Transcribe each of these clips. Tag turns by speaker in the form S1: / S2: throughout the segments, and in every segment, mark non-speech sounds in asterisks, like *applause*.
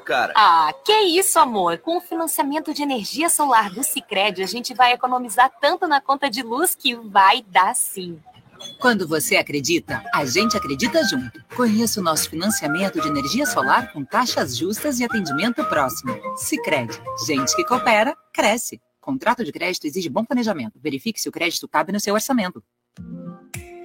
S1: cara.
S2: Ah, que isso, amor. Com o financiamento de energia solar do Sicredi, a gente vai economizar tanto na conta de luz que vai dar sim.
S3: Quando você acredita, a gente acredita junto. Conheça o nosso financiamento de energia solar com taxas justas e atendimento próximo. Sicredi, gente que coopera, cresce. Contrato de crédito exige bom planejamento. Verifique se o crédito cabe no seu orçamento.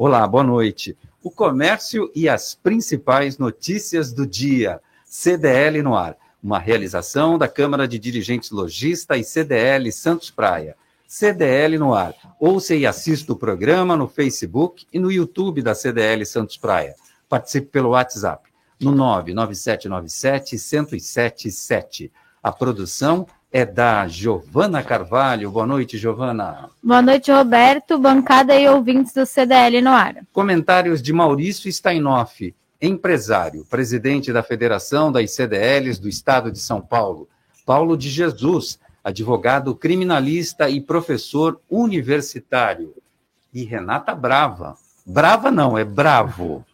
S4: Olá, boa noite. O comércio e as principais notícias do dia. CDL no ar. Uma realização da Câmara de Dirigentes Logista e CDL Santos Praia. CDL no ar. Ouça e assista o programa no Facebook e no YouTube da CDL Santos Praia. Participe pelo WhatsApp no 99797 1077. A produção é da Giovana Carvalho. Boa noite, Giovana.
S5: Boa noite, Roberto, bancada e ouvintes do CDL no ar.
S4: Comentários de Maurício Steinoff, empresário, presidente da Federação das CDLs do Estado de São Paulo. Paulo de Jesus, advogado criminalista e professor universitário. E Renata Brava. Brava não, é bravo.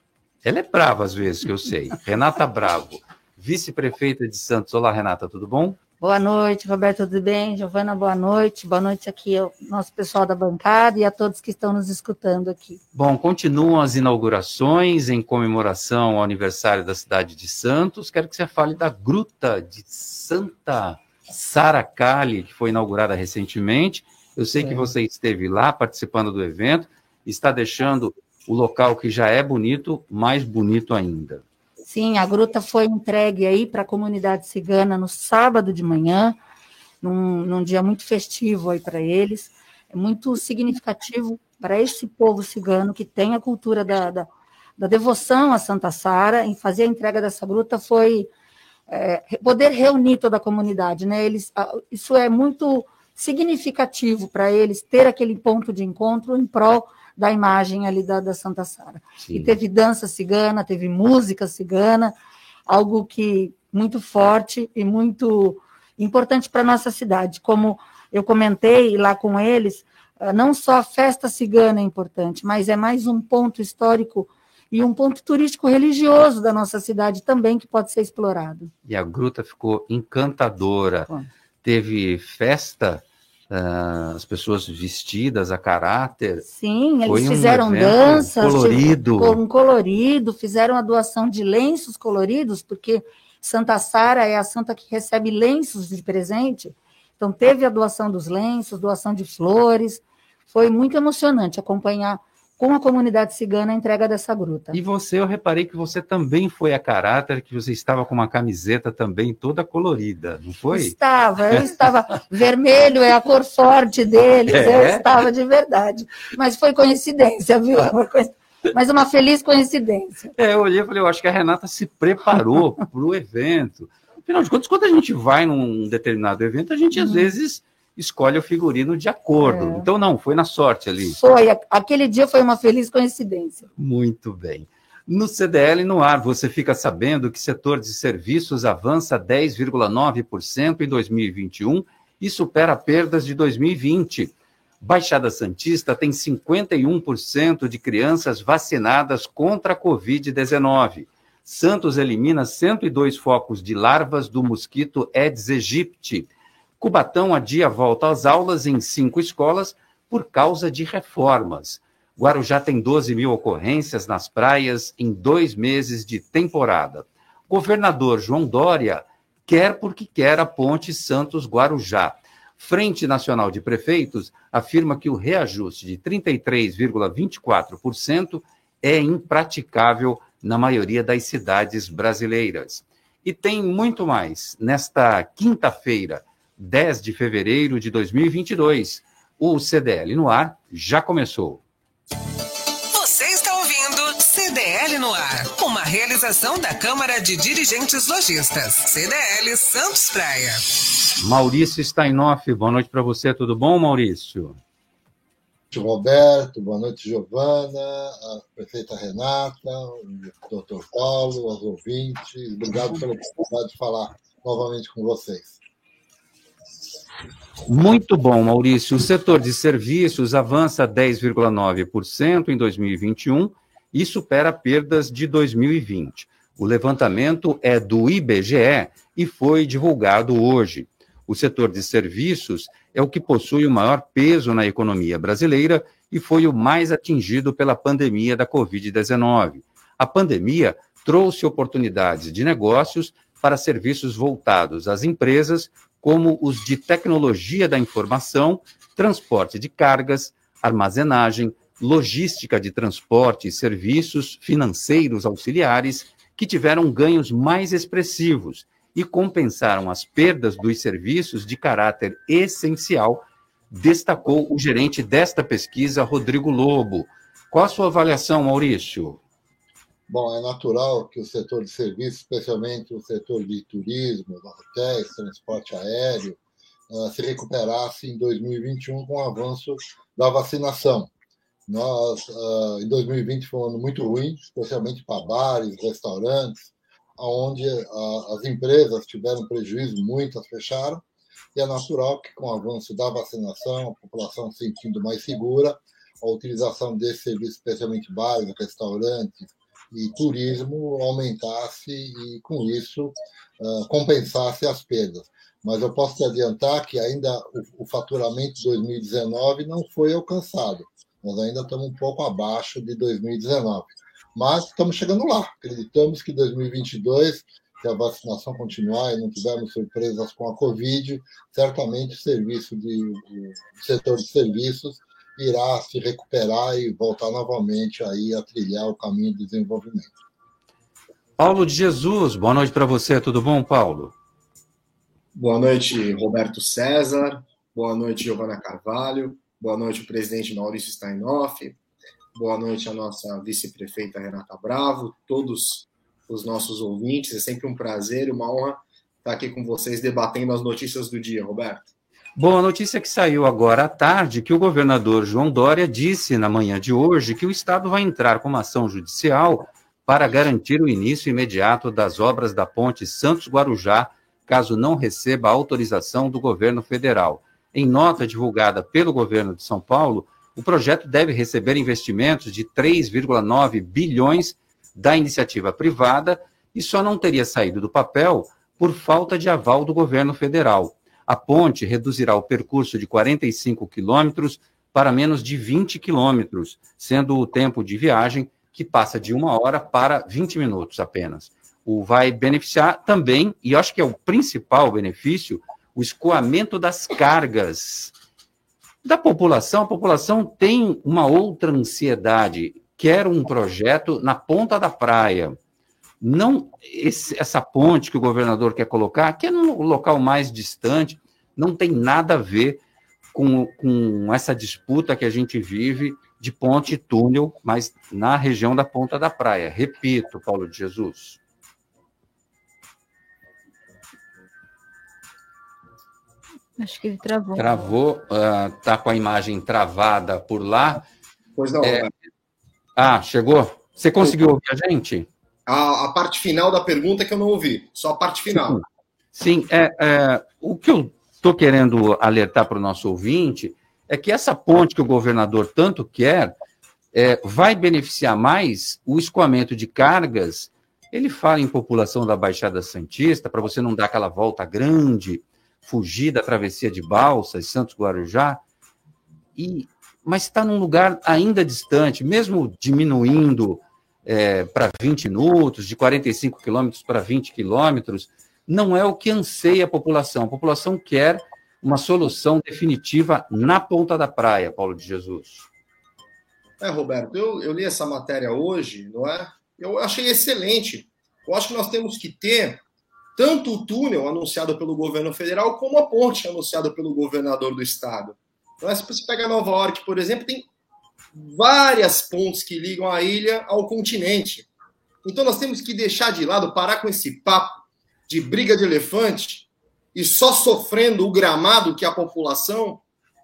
S4: Ela é brava às vezes, que eu sei. Renata Bravo, vice-prefeita de Santos. Olá, Renata, tudo bom?
S6: Boa noite, Roberto, tudo bem? Giovana, boa noite. Boa noite aqui ao nosso pessoal da bancada e a todos que estão nos escutando aqui.
S4: Bom, continuam as inaugurações em comemoração ao aniversário da cidade de Santos. Quero que você fale da Gruta de Santa Saracali, que foi inaugurada recentemente. Eu sei é. que você esteve lá participando do evento, está deixando o local que já é bonito mais bonito ainda.
S6: Sim, a gruta foi entregue aí para a comunidade cigana no sábado de manhã, num, num dia muito festivo aí para eles. É muito significativo para esse povo cigano que tem a cultura da, da, da devoção a Santa Sara. Em fazer a entrega dessa gruta foi é, poder reunir toda a comunidade, né? Eles, isso é muito significativo para eles ter aquele ponto de encontro em prol da imagem ali da, da Santa Sara. E teve dança cigana, teve música cigana, algo que muito forte e muito importante para nossa cidade. Como eu comentei lá com eles, ah, não só a festa cigana é importante, mas é mais um ponto histórico e um ponto turístico religioso da nossa cidade também que pode ser explorado.
S4: E a gruta ficou encantadora. Bom. Teve festa Uh, as pessoas vestidas a caráter.
S6: Sim, eles fizeram um danças,
S4: colorido.
S6: com colorido, fizeram a doação de lenços coloridos, porque Santa Sara é a santa que recebe lenços de presente. Então teve a doação dos lenços, doação de flores. Foi muito emocionante acompanhar com a comunidade cigana a entrega dessa gruta.
S4: E você, eu reparei que você também foi a caráter, que você estava com uma camiseta também toda colorida, não foi?
S6: Estava, eu *laughs* estava. vermelho é a cor forte deles, é? eu estava de verdade. Mas foi coincidência, viu? *laughs* Mas uma feliz coincidência.
S4: É, eu olhei e falei, eu acho que a Renata se preparou *laughs* para o evento. Afinal de contas, quando a gente vai num determinado evento, a gente às uhum. vezes escolhe o figurino de acordo. É. Então, não, foi na sorte ali.
S6: Foi, aquele dia foi uma feliz coincidência.
S4: Muito bem. No CDL no ar, você fica sabendo que setor de serviços avança 10,9% em 2021 e supera perdas de 2020. Baixada Santista tem 51% de crianças vacinadas contra a Covid-19. Santos elimina 102 focos de larvas do mosquito Aedes aegypti Cubatão adia volta às aulas em cinco escolas por causa de reformas. Guarujá tem 12 mil ocorrências nas praias em dois meses de temporada. Governador João Dória quer porque quer a ponte Santos-Guarujá. Frente Nacional de Prefeitos afirma que o reajuste de 33,24% é impraticável na maioria das cidades brasileiras. E tem muito mais. Nesta quinta-feira, 10 de fevereiro de 2022, o CDL no ar já começou.
S7: Você está ouvindo CDL no ar, uma realização da Câmara de Dirigentes Lojistas, CDL Santos Praia.
S4: Maurício Steinoff, boa noite para você, tudo bom, Maurício?
S1: Roberto, boa noite, Giovana, a prefeita Renata, o doutor Paulo, os ouvintes. Obrigado pela oportunidade de falar novamente com vocês.
S4: Muito bom, Maurício. O setor de serviços avança 10,9% em 2021 e supera perdas de 2020. O levantamento é do IBGE e foi divulgado hoje. O setor de serviços é o que possui o maior peso na economia brasileira e foi o mais atingido pela pandemia da Covid-19. A pandemia trouxe oportunidades de negócios para serviços voltados às empresas, como os de tecnologia da informação, transporte de cargas, armazenagem, logística de transporte e serviços financeiros auxiliares, que tiveram ganhos mais expressivos e compensaram as perdas dos serviços de caráter essencial, destacou o gerente desta pesquisa, Rodrigo Lobo. Qual a sua avaliação, Maurício?
S1: Bom, é natural que o setor de serviços, especialmente o setor de turismo, hotéis, transporte aéreo, uh, se recuperasse em 2021 com o avanço da vacinação. Nós, uh, em 2020, foi um ano muito ruim, especialmente para bares, restaurantes, onde as empresas tiveram prejuízo, muitas fecharam, e é natural que, com o avanço da vacinação, a população se sentindo mais segura, a utilização desse serviço, especialmente bares, restaurantes e turismo, aumentasse e, com isso, compensasse as perdas. Mas eu posso te adiantar que ainda o, o faturamento de 2019 não foi alcançado. Nós ainda estamos um pouco abaixo de 2019 mas estamos chegando lá. Acreditamos que 2022, se a vacinação continuar e não tivermos surpresas com a Covid, certamente o serviço de, o setor de serviços irá se recuperar e voltar novamente aí a trilhar o caminho do desenvolvimento.
S4: Paulo de Jesus, boa noite para você, tudo bom, Paulo?
S8: Boa noite, Roberto César. Boa noite, Giovana Carvalho. Boa noite, presidente Maurício Steinoff. Boa noite à nossa vice-prefeita Renata Bravo, todos os nossos ouvintes. É sempre um prazer e uma honra estar aqui com vocês debatendo as notícias do dia, Roberto.
S4: Bom, a notícia que saiu agora à tarde que o governador João Dória disse na manhã de hoje que o Estado vai entrar com uma ação judicial para garantir o início imediato das obras da ponte Santos-Guarujá, caso não receba autorização do governo federal. Em nota divulgada pelo governo de São Paulo, o projeto deve receber investimentos de 3,9 bilhões da iniciativa privada e só não teria saído do papel por falta de aval do governo federal. A ponte reduzirá o percurso de 45 quilômetros para menos de 20 quilômetros, sendo o tempo de viagem que passa de uma hora para 20 minutos apenas. O vai beneficiar também, e acho que é o principal benefício, o escoamento das cargas da população, a população tem uma outra ansiedade, quer um projeto na ponta da praia. Não esse, essa ponte que o governador quer colocar, que é num local mais distante, não tem nada a ver com, com essa disputa que a gente vive de ponte e túnel, mas na região da ponta da praia. Repito, Paulo de Jesus.
S5: Acho que ele travou.
S4: Travou, uh, tá com a imagem travada por lá.
S8: Pois não. É...
S4: Ah, chegou? Você conseguiu ouvir a gente?
S8: A, a, parte final da pergunta que eu não ouvi, só a parte final.
S4: Sim, Sim é, é, o que eu estou querendo alertar para o nosso ouvinte é que essa ponte que o governador tanto quer é, vai beneficiar mais o escoamento de cargas. Ele fala em população da Baixada Santista, para você não dar aquela volta grande, fugir da travessia de Balsas, Santos Guarujá, e, mas está num lugar ainda distante, mesmo diminuindo é, para 20 minutos, de 45 quilômetros para 20 quilômetros, não é o que anseia a população. A população quer uma solução definitiva na ponta da praia, Paulo de Jesus.
S8: É, Roberto, eu, eu li essa matéria hoje, não é? Eu achei excelente. Eu acho que nós temos que ter tanto o túnel anunciado pelo governo federal como a ponte anunciada pelo governador do estado. Então, se você pega Nova York, por exemplo, tem várias pontes que ligam a ilha ao continente. Então nós temos que deixar de lado, parar com esse papo de briga de elefante e só sofrendo o gramado que a população.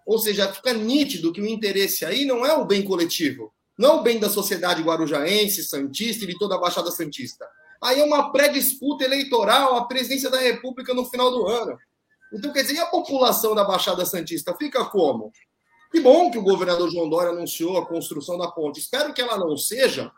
S8: Ou seja, fica nítido que o interesse aí não é o bem coletivo, não é o bem da sociedade guarujaense, santista e de toda a Baixada Santista. Aí é uma pré-disputa eleitoral à presidência da República no final do ano. Então, quer dizer, e a população da Baixada Santista fica como? Que bom que o governador João Dória anunciou a construção da ponte. Espero que ela não seja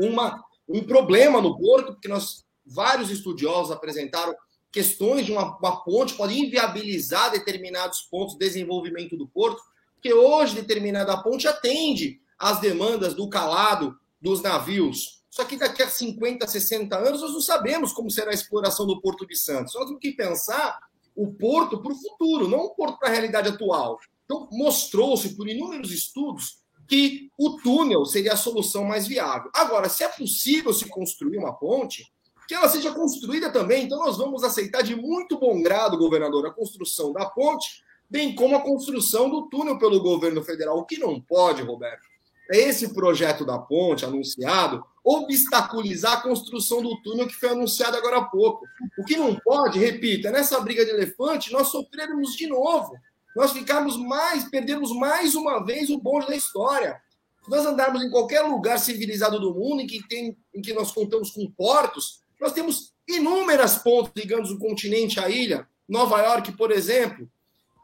S8: uma, um problema no porto, porque nós vários estudiosos apresentaram questões de uma, uma ponte pode inviabilizar determinados pontos de desenvolvimento do porto, porque hoje determinada ponte atende às demandas do calado dos navios. Só que daqui a 50, 60 anos nós não sabemos como será a exploração do Porto de Santos. Nós temos que pensar o porto para o futuro, não o porto para a realidade atual. Então, mostrou-se por inúmeros estudos que o túnel seria a solução mais viável. Agora, se é possível se construir uma ponte, que ela seja construída também. Então, nós vamos aceitar de muito bom grado, governador, a construção da ponte, bem como a construção do túnel pelo governo federal. O que não pode, Roberto, é esse projeto da ponte anunciado obstaculizar a construção do túnel que foi anunciado agora há pouco. O que não pode, repita, nessa briga de elefante, nós sofrermos de novo nós mais, perdemos mais uma vez o bonde da história. Se nós andarmos em qualquer lugar civilizado do mundo em que, tem, em que nós contamos com portos, nós temos inúmeras pontes ligando o continente à ilha. Nova York, por exemplo.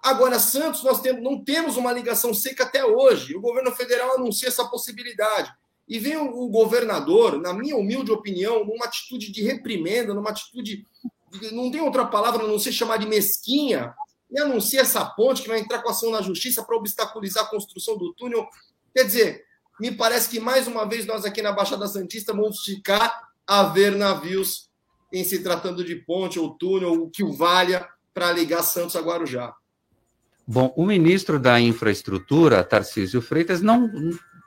S8: Agora, Santos, nós temos, não temos uma ligação seca até hoje. O governo federal anuncia essa possibilidade. E vem o, o governador, na minha humilde opinião, numa atitude de reprimenda, numa atitude. Não tem outra palavra a não ser chamar de mesquinha, e anuncia essa ponte que vai entrar com ação na justiça para obstaculizar a construção do túnel. Quer dizer, me parece que mais uma vez nós aqui na Baixada Santista vamos ficar a ver navios em se tratando de ponte ou túnel, o que o valha para ligar Santos a Guarujá.
S4: Bom, o ministro da Infraestrutura, Tarcísio Freitas, não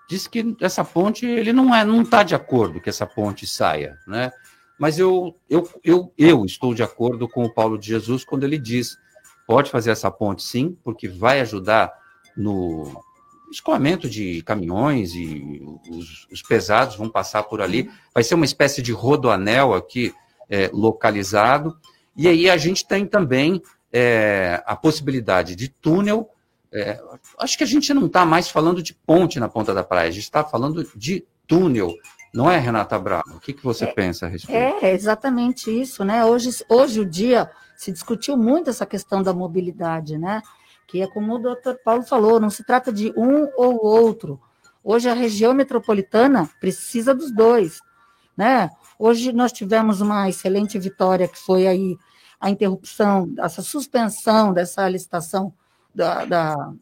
S4: disse que essa ponte ele não é, não está de acordo que essa ponte saia, né? Mas eu, eu, eu, eu estou de acordo com o Paulo de Jesus quando ele diz pode fazer essa ponte sim, porque vai ajudar no escoamento de caminhões e os, os, pesados vão passar por ali. Vai ser uma espécie de rodoanel aqui é, localizado. E aí a gente tem também é, a possibilidade de túnel. É, acho que a gente não está mais falando de ponte na ponta da praia, a gente está falando de túnel. Não é, Renata Bravo? O que, que você
S6: é,
S4: pensa a respeito?
S6: É exatamente isso, né? Hoje, hoje o dia se discutiu muito essa questão da mobilidade, né? Que é como o doutor Paulo falou, não se trata de um ou outro. Hoje a região metropolitana precisa dos dois, né? Hoje nós tivemos uma excelente vitória que foi aí a interrupção, essa suspensão dessa licitação da, da,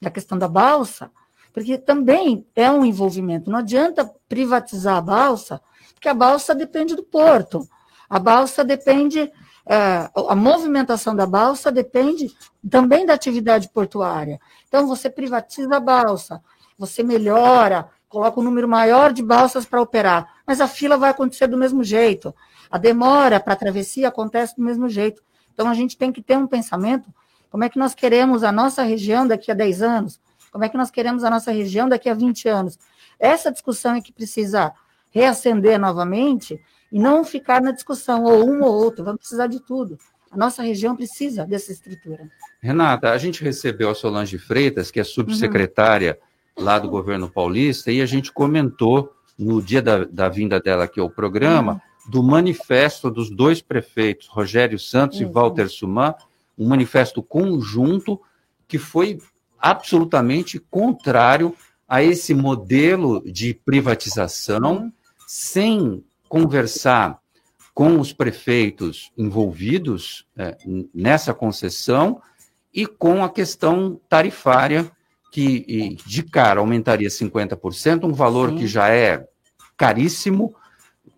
S6: da questão da balsa, porque também é um envolvimento. Não adianta privatizar a balsa, porque a balsa depende do porto. A balsa depende a movimentação da balsa depende também da atividade portuária. Então, você privatiza a balsa, você melhora, coloca um número maior de balsas para operar, mas a fila vai acontecer do mesmo jeito. A demora para a travessia acontece do mesmo jeito. Então, a gente tem que ter um pensamento: como é que nós queremos a nossa região daqui a 10 anos? Como é que nós queremos a nossa região daqui a 20 anos? Essa discussão é que precisa reacender novamente e não ficar na discussão, ou um ou outro, vamos precisar de tudo. A nossa região precisa dessa estrutura.
S4: Renata, a gente recebeu a Solange Freitas, que é subsecretária uhum. lá do governo paulista, e a gente comentou no dia da, da vinda dela aqui ao programa uhum. do manifesto dos dois prefeitos, Rogério Santos uhum. e Walter Suman, um manifesto conjunto que foi absolutamente contrário a esse modelo de privatização, uhum. sem conversar com os prefeitos envolvidos é, nessa concessão e com a questão tarifária, que de cara aumentaria 50%, um valor Sim. que já é caríssimo.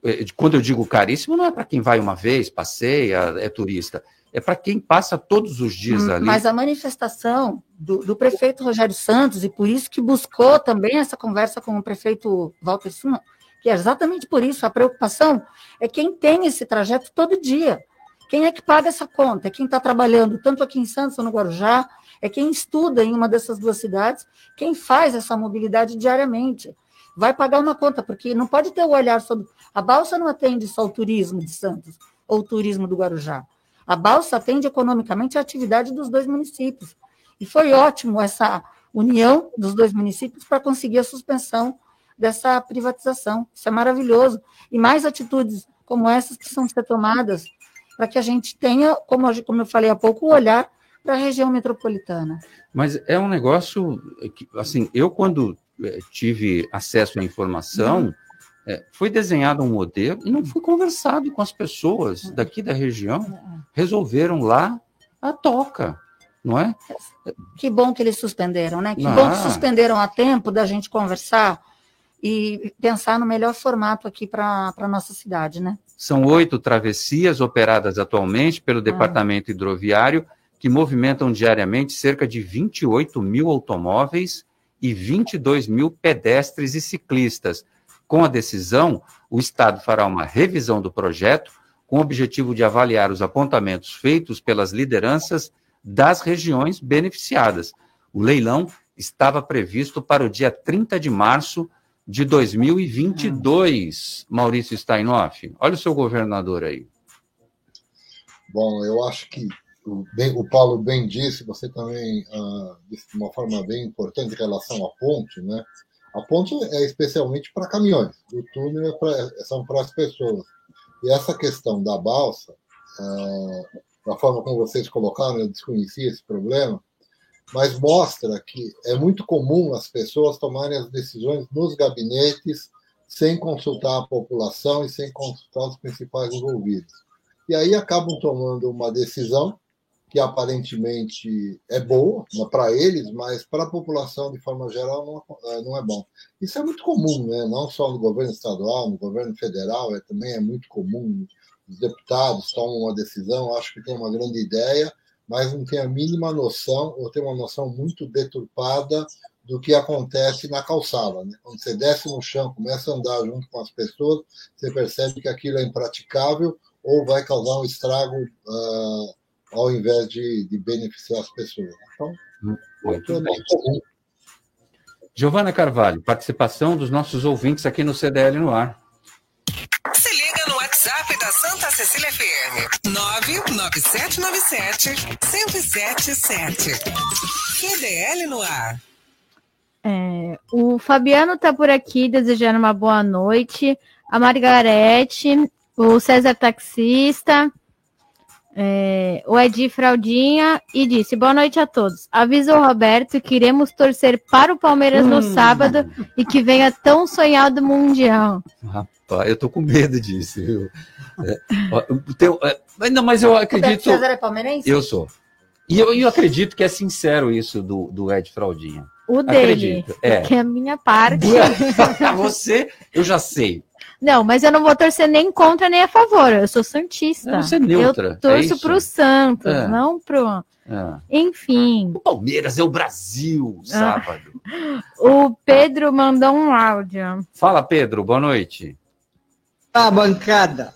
S4: É, quando eu digo caríssimo, não é para quem vai uma vez, passeia, é turista. é para quem passa todos os dias
S6: Hum,
S4: ali.
S6: Mas a manifestação do, do prefeito Rogério Santos, e por isso que buscou também essa conversa com o prefeito Walter Suma, que é exatamente por isso, a preocupação é quem tem esse trajeto todo dia. Quem é que paga essa conta? É quem está trabalhando tanto aqui em Santos ou no Guarujá, é quem estuda em uma dessas duas cidades, quem faz essa mobilidade diariamente. Vai pagar uma conta, porque não pode ter o olhar sobre. A balsa não atende só o turismo de Santos ou o turismo do Guarujá. A balsa atende economicamente a atividade dos dois municípios. E foi ótimo essa união dos dois municípios para conseguir a suspensão dessa privatização. Isso é maravilhoso. E mais atitudes como essas que são ser tomadas para que a gente tenha, como, como eu falei há pouco, o olhar para a região metropolitana.
S4: Mas é um negócio que, assim, eu quando eh, tive acesso à informação, eh, foi desenhado um modelo e não foi conversado com as pessoas daqui da região, resolveram lá a toca, não é?
S6: Que bom que eles suspenderam, né? Que
S4: Ah.
S6: bom que suspenderam a tempo da gente conversar e pensar no melhor formato aqui para a nossa cidade, né?
S4: São oito travessias operadas atualmente pelo Departamento Hidroviário, que movimentam diariamente cerca de 28 mil automóveis e 22 mil pedestres e ciclistas. Com a decisão, o Estado fará uma revisão do projeto com o objetivo de avaliar os apontamentos feitos pelas lideranças das regiões beneficiadas. O leilão estava previsto para o dia 30 de março de 2022, Maurício Steinoff. Olha o seu governador aí.
S1: Bom, eu acho que o, bem- o Paulo bem disse, você também ah, disse de uma forma bem importante em relação à ponte, né? A ponte é especialmente para caminhões, o túnel é pra- são para as pessoas. E essa questão da balsa, ah, da forma como vocês colocaram, eu desconhecia esse problema, mas mostra que é muito comum as pessoas tomarem as decisões nos gabinetes sem consultar a população e sem consultar os principais envolvidos. E aí acabam tomando uma decisão que aparentemente é boa para eles, mas para a população de forma geral não, eh, não é bom. Isso é muito comum, né? não só no governo estadual, no governo federal, é, também é muito comum. Os deputados tomam uma decisão, acham que tem uma grande ideia, mas não tem a mínima noção, ou tem uma noção muito deturpada do que acontece na calçada. Né? Quando você desce no chão, começa a andar junto com as pessoas, você percebe que aquilo é impraticável ou vai causar um estrago ah, ao invés de, de beneficiar as pessoas. Então,
S4: Muito
S1: é
S4: bem.
S1: comum.
S4: Giovana Carvalho, participação dos nossos ouvintes aqui no CDL no ar.
S7: Santa Cecília FM. 99797-1077. QDL no ar.
S5: É, o Fabiano tá por aqui desejando uma boa noite. A Margarete, o César Taxista, é, o Edi Fraldinha e disse: Boa noite a todos. Avisa o Roberto que iremos torcer para o Palmeiras no
S4: Hum.
S5: sábado e que venha tão sonhado Mundial.
S4: Rapaz, eu tô com medo disso. É, o teu- é, mas não, mas eu
S6: Roberto
S4: acredito.
S6: César é palmeirense?
S4: Eu sou. E eu, eu acredito que é sincero isso do, do Ed Fraldinha.
S5: O dele,
S4: Acredito, é.
S5: que é a minha parte. *laughs*
S4: Você, eu já sei.
S5: Não, mas eu não vou torcer nem contra nem a favor. Eu sou santista.
S4: Não, você é neutra,
S5: Eu
S4: é
S5: torço
S4: isso?
S5: pro Santos,
S4: É.
S5: não pro.
S4: É.
S5: Enfim.
S4: O Palmeiras é o Brasil, sábado.
S5: O Pedro mandou um áudio.
S4: Fala, Pedro, boa noite.
S9: A bancada.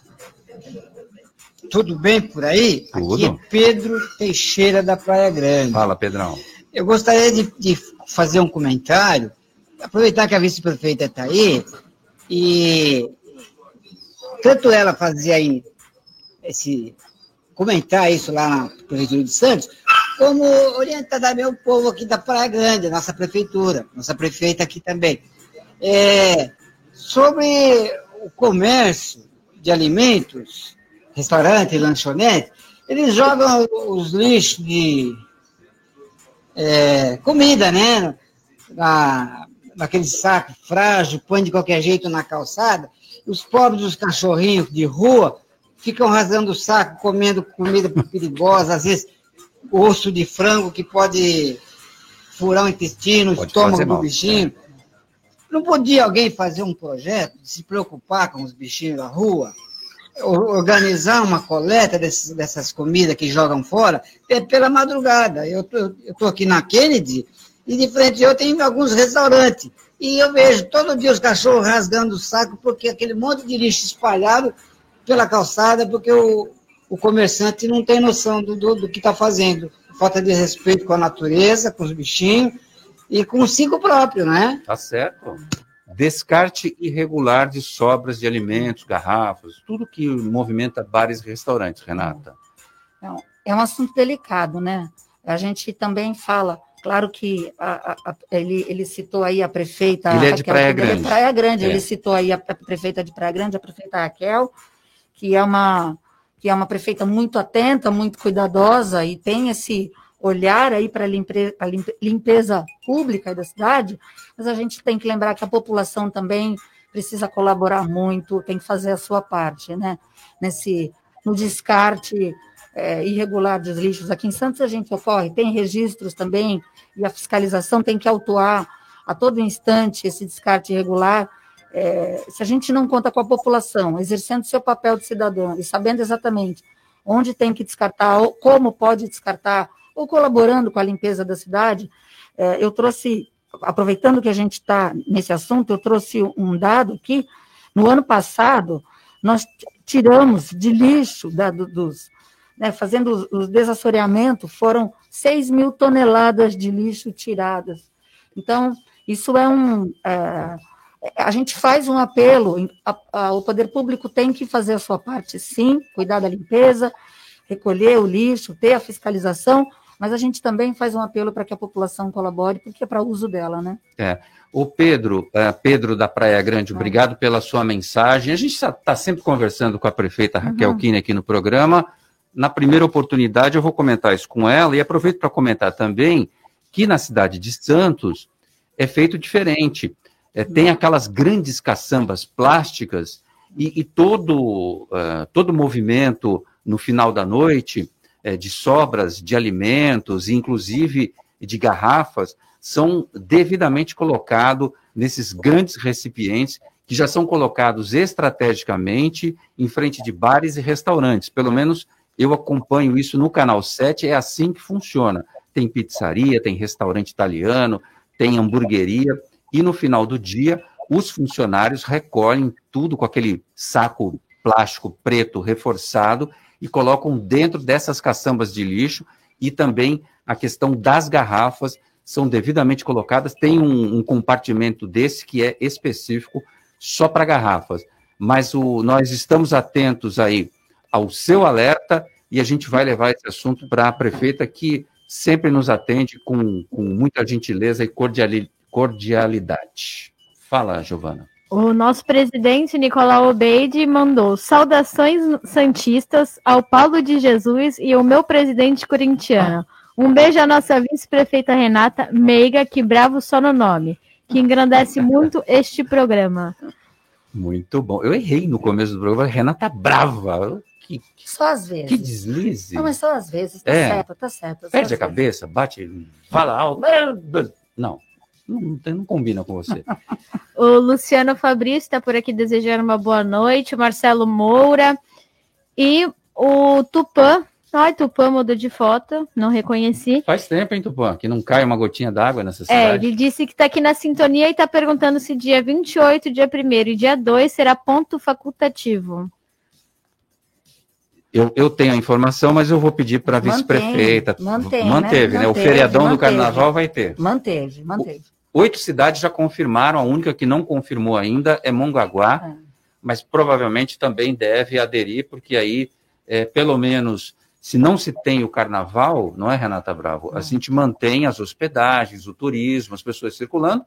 S9: Tudo bem por aí?
S4: Tudo.
S9: Aqui é Pedro Teixeira da Praia Grande.
S4: Fala, Pedrão.
S9: Eu gostaria de, de fazer um comentário, aproveitar que a vice-prefeita está aí, e tanto ela fazer aí esse comentar isso lá na Prefeitura de Santos, como orientar também o povo aqui da Praia Grande, nossa prefeitura, nossa prefeita aqui também. É, sobre o comércio de alimentos, restaurante, lanchonete, eles jogam os lixos de é, comida, né? Na, naquele saco frágil, põe de qualquer jeito na calçada. Os pobres os cachorrinhos de rua ficam rasgando o saco, comendo comida perigosa, às vezes osso de frango que pode furar o intestino, o estômago do bichinho. Não podia alguém fazer um projeto se preocupar com os bichinhos da rua? organizar uma coleta desses, dessas comidas que jogam fora é pela madrugada. Eu estou aqui na Kennedy e de frente eu tenho alguns restaurantes. E eu vejo todo dia os cachorros rasgando o saco porque aquele monte de lixo espalhado pela calçada, porque o, o comerciante não tem noção do, do, do que está fazendo. Falta de respeito com a natureza, com os bichinhos e consigo próprio, né?
S4: Tá certo. Descarte irregular de sobras de alimentos, garrafas, tudo que movimenta bares e restaurantes, Renata.
S6: É um assunto delicado, né? A gente também fala, claro que a, a, ele, ele citou aí a prefeita.
S4: Ele é de Praia é Grande.
S6: Praia Grande, é. ele citou aí a, a prefeita de Praia Grande, a prefeita Raquel, que é uma que é uma prefeita muito atenta, muito cuidadosa e tem esse olhar aí para a limpe, limpeza pública da cidade, mas a gente tem que lembrar que a população também precisa colaborar muito, tem que fazer a sua parte, né? Nesse, no descarte é, irregular dos lixos. Aqui em Santos a gente ocorre, tem registros também, e a fiscalização tem que autuar a todo instante esse descarte irregular. É, se a gente não conta com a população, exercendo seu papel de cidadão e sabendo exatamente onde tem que descartar, como pode descartar, ou colaborando com a limpeza da cidade, é, eu trouxe, aproveitando que a gente está nesse assunto, eu trouxe um dado aqui. No ano passado, nós tiramos de lixo da, dos, né, fazendo o desassoreamento, foram 6 mil toneladas de lixo tiradas. Então, isso é um. É, a gente faz um apelo, a, a, o poder público tem que fazer a sua parte, sim, cuidar da limpeza, recolher o lixo, ter a fiscalização, mas a gente também faz um apelo para que a população colabore, porque é para uso dela, né?
S4: É. O Pedro, uh, Pedro da Praia Grande, obrigado pela sua mensagem. A gente está tá sempre conversando com a prefeita Raquel uhum. Kine aqui no programa. Na primeira oportunidade, eu vou comentar isso com ela e aproveito para comentar também que na cidade de Santos é feito diferente. É, tem aquelas grandes caçambas plásticas e, e todo, uh, todo movimento no final da noite é, de sobras de alimentos, inclusive de garrafas, são devidamente colocados nesses grandes recipientes que já são colocados estrategicamente em frente de bares e restaurantes. Pelo menos eu acompanho isso no canal 7, é assim que funciona. Tem pizzaria, tem restaurante italiano, tem hamburgueria, e no final do dia, os funcionários recolhem tudo com aquele saco plástico preto reforçado e colocam dentro dessas caçambas de lixo e também a questão das garrafas são devidamente colocadas. Tem um, um compartimento desse que é específico só para garrafas. Mas o, nós estamos atentos aí ao seu alerta e a gente vai levar esse assunto para a prefeita que sempre nos atende com, com muita gentileza e cordialidade. Fala, Giovana.
S5: O nosso presidente Nicolau Obeide mandou saudações santistas ao Paulo de Jesus e ao meu presidente corintiano. Um beijo à nossa vice-prefeita Renata Meiga, que bravo só no nome, que engrandece muito este programa.
S4: Muito bom. Eu errei no começo do programa, Renata brava. Que,
S6: só às vezes.
S4: Que deslize.
S6: Não, mas só às vezes. Tá é. certo, tá certo.
S4: Perde a cabeça, bate, fala alto. Não, não, não combina com você. *laughs*
S5: o Luciano Fabrício está por aqui desejando uma boa noite. O Marcelo Moura. E o Tupã. Ai, Tupã mudou de foto, não reconheci.
S4: Faz tempo, hein, Tupã, que não cai uma gotinha d'água nessa é, cidade.
S5: É, ele disse que está aqui na sintonia e está perguntando se dia 28, dia 1 e dia 2 será ponto facultativo.
S4: Eu, eu tenho a informação, mas eu vou pedir para a vice-prefeita.
S6: Manteve,
S4: manteve, né? O feriadão manteve, do carnaval vai ter.
S6: Manteve, manteve.
S4: Oito cidades já confirmaram, a única que não confirmou ainda é Mongaguá, é. mas provavelmente também deve aderir, porque aí, é, pelo menos, se não se tem o carnaval, não é, Renata Bravo? É. A gente mantém as hospedagens, o turismo, as pessoas circulando,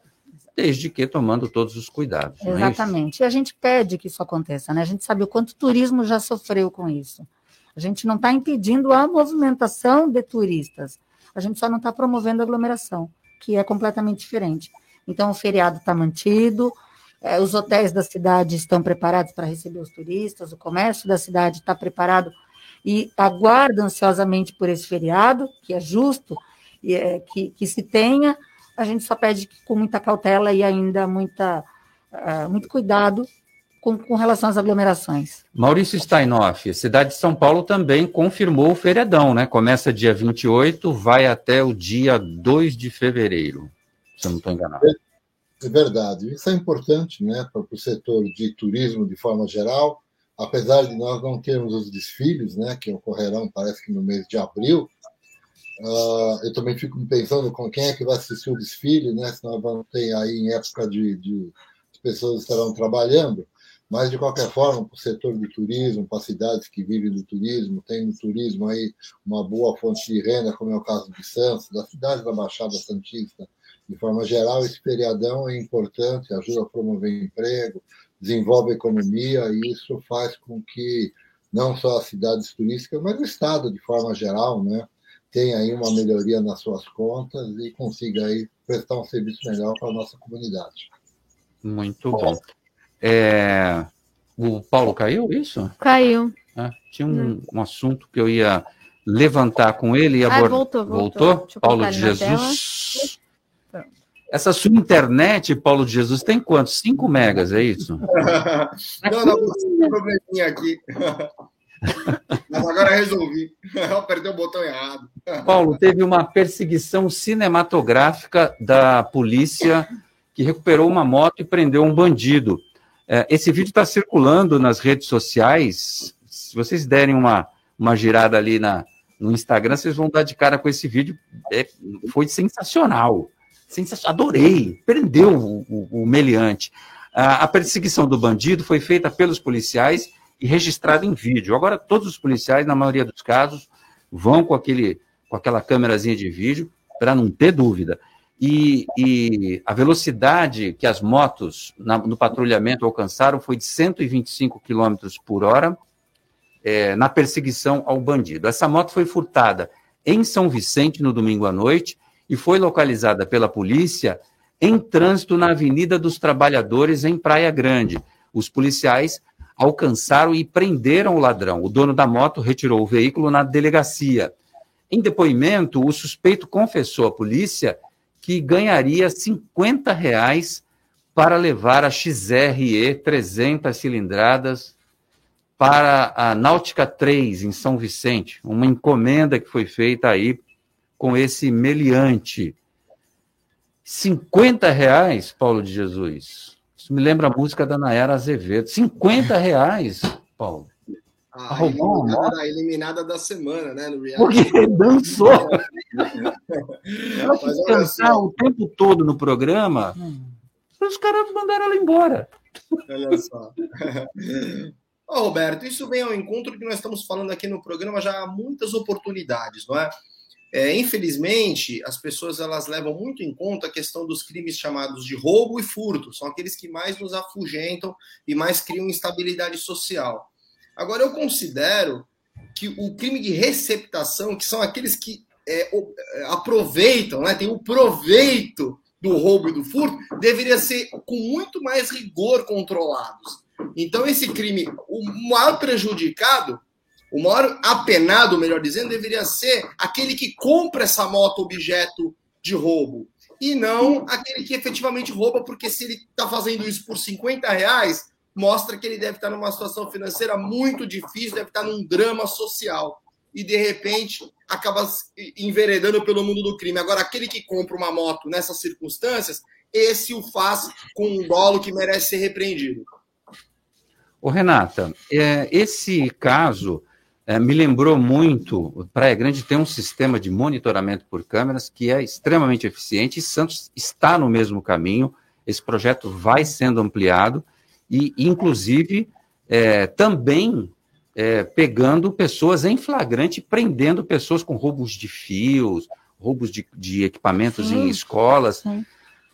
S4: desde que tomando todos os cuidados.
S6: É Exatamente. É e a gente pede que isso aconteça, né? A gente sabe o quanto o turismo já sofreu com isso. A gente não está impedindo a movimentação de turistas, a gente só não está promovendo aglomeração que é completamente diferente. Então, o feriado está mantido, é, os hotéis da cidade estão preparados para receber os turistas, o comércio da cidade está preparado e aguarda ansiosamente por esse feriado, que é justo e é, que, que se tenha. A gente só pede com muita cautela e ainda muita, uh, muito cuidado com, com relação às aglomerações.
S4: Maurício Steinoff, a cidade de São Paulo também confirmou o feriadão, né? Começa dia 28, vai até o dia 2 de fevereiro, se eu não estou enganado.
S1: É verdade. Isso é importante né, para o setor de turismo de forma geral, apesar de nós não termos os desfiles, né, que ocorrerão, parece que no mês de abril. Uh, eu também fico pensando com quem é que vai assistir o desfile, né, se nós vamos ter aí em época de, de as pessoas estarão trabalhando. Mas, de qualquer forma, para o setor do turismo, para cidades que vivem do turismo, tem no turismo aí uma boa fonte de renda, como é o caso de Santos, da cidade da Baixada Santista. De forma geral, esse feriadão é importante, ajuda a promover emprego, desenvolve a economia, e isso faz com que não só as cidades turísticas, mas o Estado, de forma geral, né, tenha aí uma melhoria nas suas contas e consiga aí prestar um serviço melhor para a nossa comunidade.
S4: Muito bom. É, o Paulo caiu, isso?
S5: Caiu.
S4: É, tinha um, um, assunto que eu ia levantar com ele e abordar.
S5: Ah, voltou, voltou. voltou?
S4: Paulo de Jesus. Essa sua internet, Paulo de Jesus, tem quanto? 5 megas, é isso? *laughs*
S8: não, não, um probleminha aqui. *laughs* Mas agora resolvi. Eu perdi o botão errado.
S4: Paulo, teve uma perseguição cinematográfica da polícia que recuperou uma moto e prendeu um bandido. É, esse vídeo está circulando nas redes sociais. Se vocês derem uma, uma girada ali na, no Instagram, vocês vão dar de cara com esse vídeo. É, foi sensacional. sensacional. Adorei. Prendeu o, o, o meliante. A, a perseguição do bandido foi feita pelos policiais e registrada em vídeo. Agora, todos os policiais, na maioria dos casos, vão com, aquele, com aquela câmerazinha de vídeo para não ter dúvida. E, e, a velocidade que as motos na, no patrulhamento alcançaram foi de 125 km por hora é, na perseguição ao bandido. Essa moto foi furtada em São Vicente no domingo à noite e foi localizada pela polícia em trânsito na Avenida dos Trabalhadores, em Praia Grande. Os policiais alcançaram e prenderam o ladrão. O dono da moto retirou o veículo na delegacia. Em depoimento, o suspeito confessou à polícia que ganharia 50 reais para levar a XRE 300 cilindradas para a Náutica 3, em São Vicente, uma encomenda que foi feita aí com esse meliante. 50 reais, Paulo de Jesus. Isso me lembra a música da Nayara Azevedo. 50 reais, Paulo.
S8: A, a eliminada, eliminada, da semana, né? No
S4: reality. Porque dançou. ela quis dançar o tempo todo no programa. Hum. Os caras mandaram ela embora.
S8: Olha só. *laughs* oh, Roberto, isso vem ao encontro que nós estamos falando aqui no programa já há muitas oportunidades, não é? É, infelizmente, as pessoas elas levam muito em conta a questão dos crimes chamados de roubo e furto. São aqueles que mais nos afugentam e mais criam instabilidade social. Agora, eu considero que o crime de receptação, que são aqueles que é, é, aproveitam, né, tem o proveito do roubo e do furto, deveria ser com muito mais rigor controlados. Então, esse crime, o maior prejudicado, o maior apenado, melhor dizendo, deveria ser aquele que compra essa moto objeto de roubo. E não aquele que efetivamente rouba, porque se ele está fazendo isso por 50 reais, mostra que ele deve estar numa situação financeira muito difícil, deve estar num drama social. E, de repente, acaba enveredando pelo mundo do crime. Agora, aquele que compra uma moto nessas circunstâncias, esse o faz com um dolo que merece ser repreendido.
S4: Ô, Renata, é, esse caso é, me lembrou muito. Praia Grande tem um sistema de monitoramento por câmeras que é extremamente eficiente e Santos está no mesmo caminho. Esse projeto vai sendo ampliado e, inclusive, é, também é, pegando pessoas em flagrante, prendendo pessoas com roubos de fios, roubos de, de equipamentos sim, em escolas. Sim.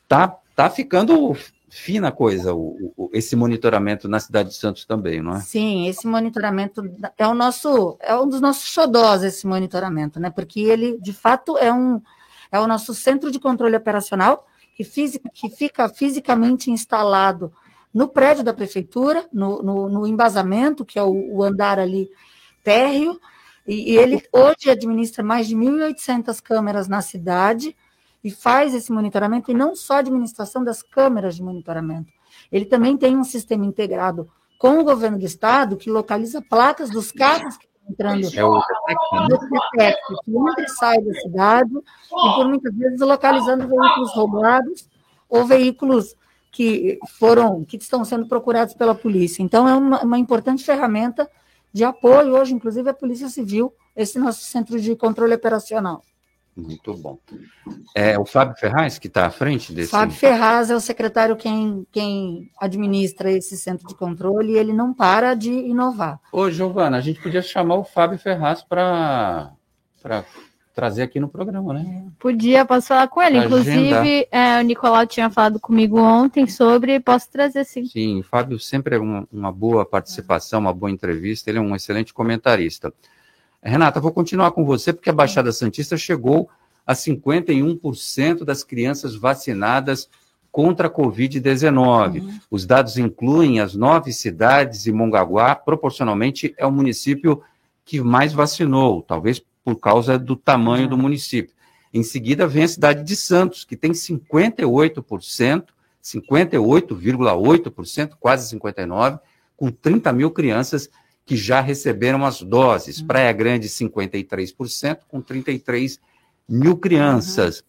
S4: Tá, tá ficando fina a coisa, o, o, esse monitoramento na cidade de Santos também, não é?
S6: Sim, esse monitoramento é o nosso, é um dos nossos xodós, esse monitoramento, né? Porque ele, de fato, é um é o nosso centro de controle operacional que, fisi, que fica fisicamente instalado no prédio da prefeitura, no, no, no embasamento, que é o, o andar ali térreo, e, e, ele hoje administra mais de 1.800 câmeras na cidade e faz esse monitoramento, e não só a administração das câmeras de monitoramento. Ele também tem um sistema integrado com o governo do estado, que localiza placas dos carros que estão entrando
S4: É o
S6: que entra e sai da cidade, e por muitas vezes localizando veículos roubados ou veículos que foram, que estão sendo procurados pela polícia. Então, é uma, uma importante ferramenta de apoio hoje, inclusive a Polícia Civil, esse nosso centro de controle operacional.
S4: Muito bom. É o Fábio Ferraz que está à frente desse.
S6: Fábio Ferraz é o secretário quem, quem administra esse centro de controle e ele não para de inovar.
S4: Ô, Giovana, a gente podia chamar o Fábio Ferraz para trazer aqui no programa, né?
S5: Podia, posso falar com ele.
S4: Pra
S5: Inclusive, é, o Nicolau tinha falado comigo ontem sobre, posso trazer sim.
S4: Sim, o Fábio sempre é uma, uma boa participação, uma boa entrevista, ele é um excelente comentarista. Renata, vou continuar com você, porque a Baixada Santista chegou a 51% das crianças vacinadas contra a Covid-19. Os dados incluem as nove cidades e Mongaguá, proporcionalmente, é o município que mais vacinou, talvez por causa do tamanho do município. Em seguida, vem a cidade de Santos, que tem 58%, 58,8%, quase 59%, com 30 mil crianças que já receberam as doses. Praia Grande, 53%, com 33 mil crianças.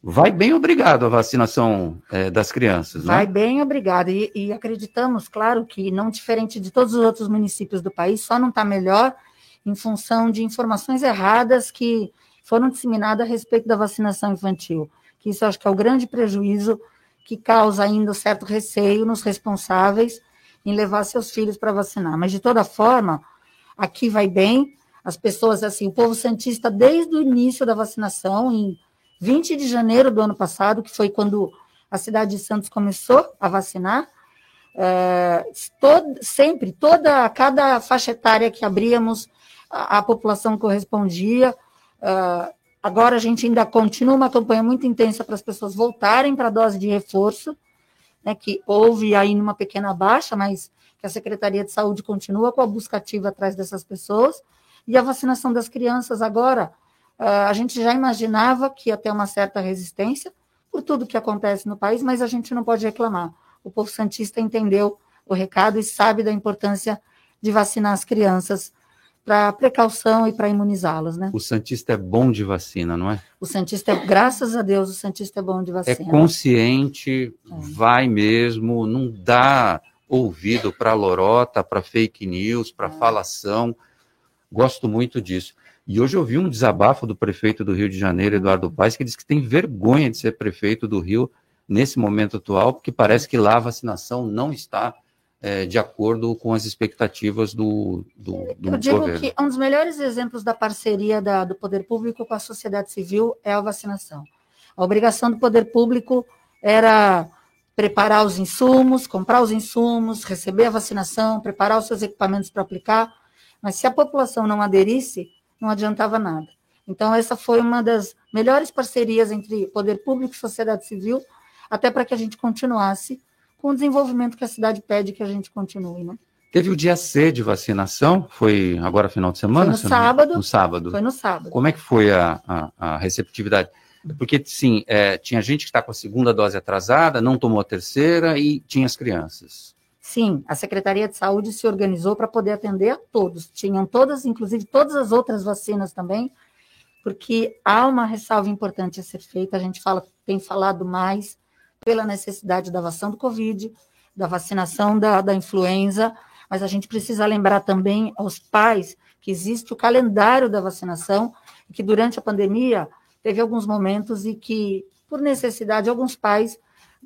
S4: Vai bem obrigado a vacinação eh, das crianças,
S6: Vai
S4: né?
S6: bem, obrigada. E, e acreditamos, claro, que não diferente de todos os outros municípios do país, só não está melhor em função de informações erradas que foram disseminadas a respeito da vacinação infantil. Que isso acho que é o grande prejuízo que causa ainda um certo receio nos responsáveis em levar seus filhos para vacinar. Mas, de toda forma, aqui vai bem. As pessoas, assim, o povo santista, desde o início da vacinação, em 20 de janeiro do ano passado, que foi quando a cidade de Santos começou a vacinar, é, todo- sempre, toda, cada faixa etária que abríamos, a, a população correspondia. É, agora a gente ainda continua uma campanha muito intensa para as pessoas voltarem para a dose de reforço, né, que houve aí uma pequena baixa, mas que a Secretaria de Saúde continua com a busca ativa atrás dessas pessoas. E a vacinação das crianças agora, ah, a gente já imaginava que ia ter uma certa resistência por tudo que acontece no país, mas a gente não pode reclamar. O povo santista entendeu o recado e sabe da importância de vacinar as crianças para precaução e para imunizá-las, né?
S4: O Santista é bom de vacina, não é?
S6: O santista, é, graças a Deus, o santista é bom de
S4: É
S6: vacina.
S4: consciente, vai mesmo, não dá ouvido para lorota, para fake news, para falação. Gosto muito disso. E hoje eu vi um desabafo do prefeito do Rio de Janeiro, Eduardo Paes, que diz que tem vergonha de ser prefeito do Rio nesse momento atual, porque parece que lá a vacinação não está eh, de acordo com as expectativas do, do, do
S6: Eu digo
S4: governo.
S6: que um dos melhores exemplos da parceria da- do poder público com a sociedade civil é a vacinação. A obrigação do poder público era preparar os insumos, comprar os insumos, receber a vacinação, preparar os seus equipamentos para aplicar, mas se a população não aderisse, não adiantava nada. Então, essa foi uma das melhores parcerias entre poder público e sociedade civil, até para que a gente continuasse com o desenvolvimento que a cidade pede que a gente continue. Né?
S4: Teve o dia C de vacinação, foi agora final de semana?
S6: Foi no sábado.
S4: No sábado.
S6: Foi no sábado.
S4: Como é que foi a, a, a receptividade? Porque, sim, é, tinha gente que está com a segunda dose atrasada, não tomou a terceira e tinha as crianças.
S6: Sim, a Secretaria de Saúde se organizou para poder atender a todos. Tinham todas, inclusive todas as outras vacinas também, porque há uma ressalva importante a ser feita. A gente fala, tem falado mais pela necessidade da vacinação do Covid, da vacinação da, da influenza, mas a gente precisa lembrar também aos pais que existe o calendário da vacinação e que durante a pandemia teve alguns momentos e que, por necessidade, alguns pais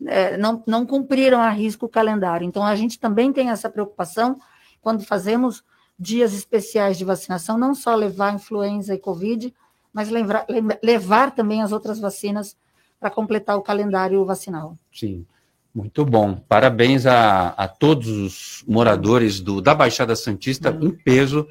S6: eh, não, não cumpriram a risco o calendário. Então, a gente também tem essa preocupação quando fazemos dias especiais de vacinação, não só levar influenza e Covid, mas lembrar- lem- levar também as outras vacinas para completar o calendário vacinal.
S4: Sim, muito bom. Parabéns a, a todos os moradores do, da Baixada Santista em peso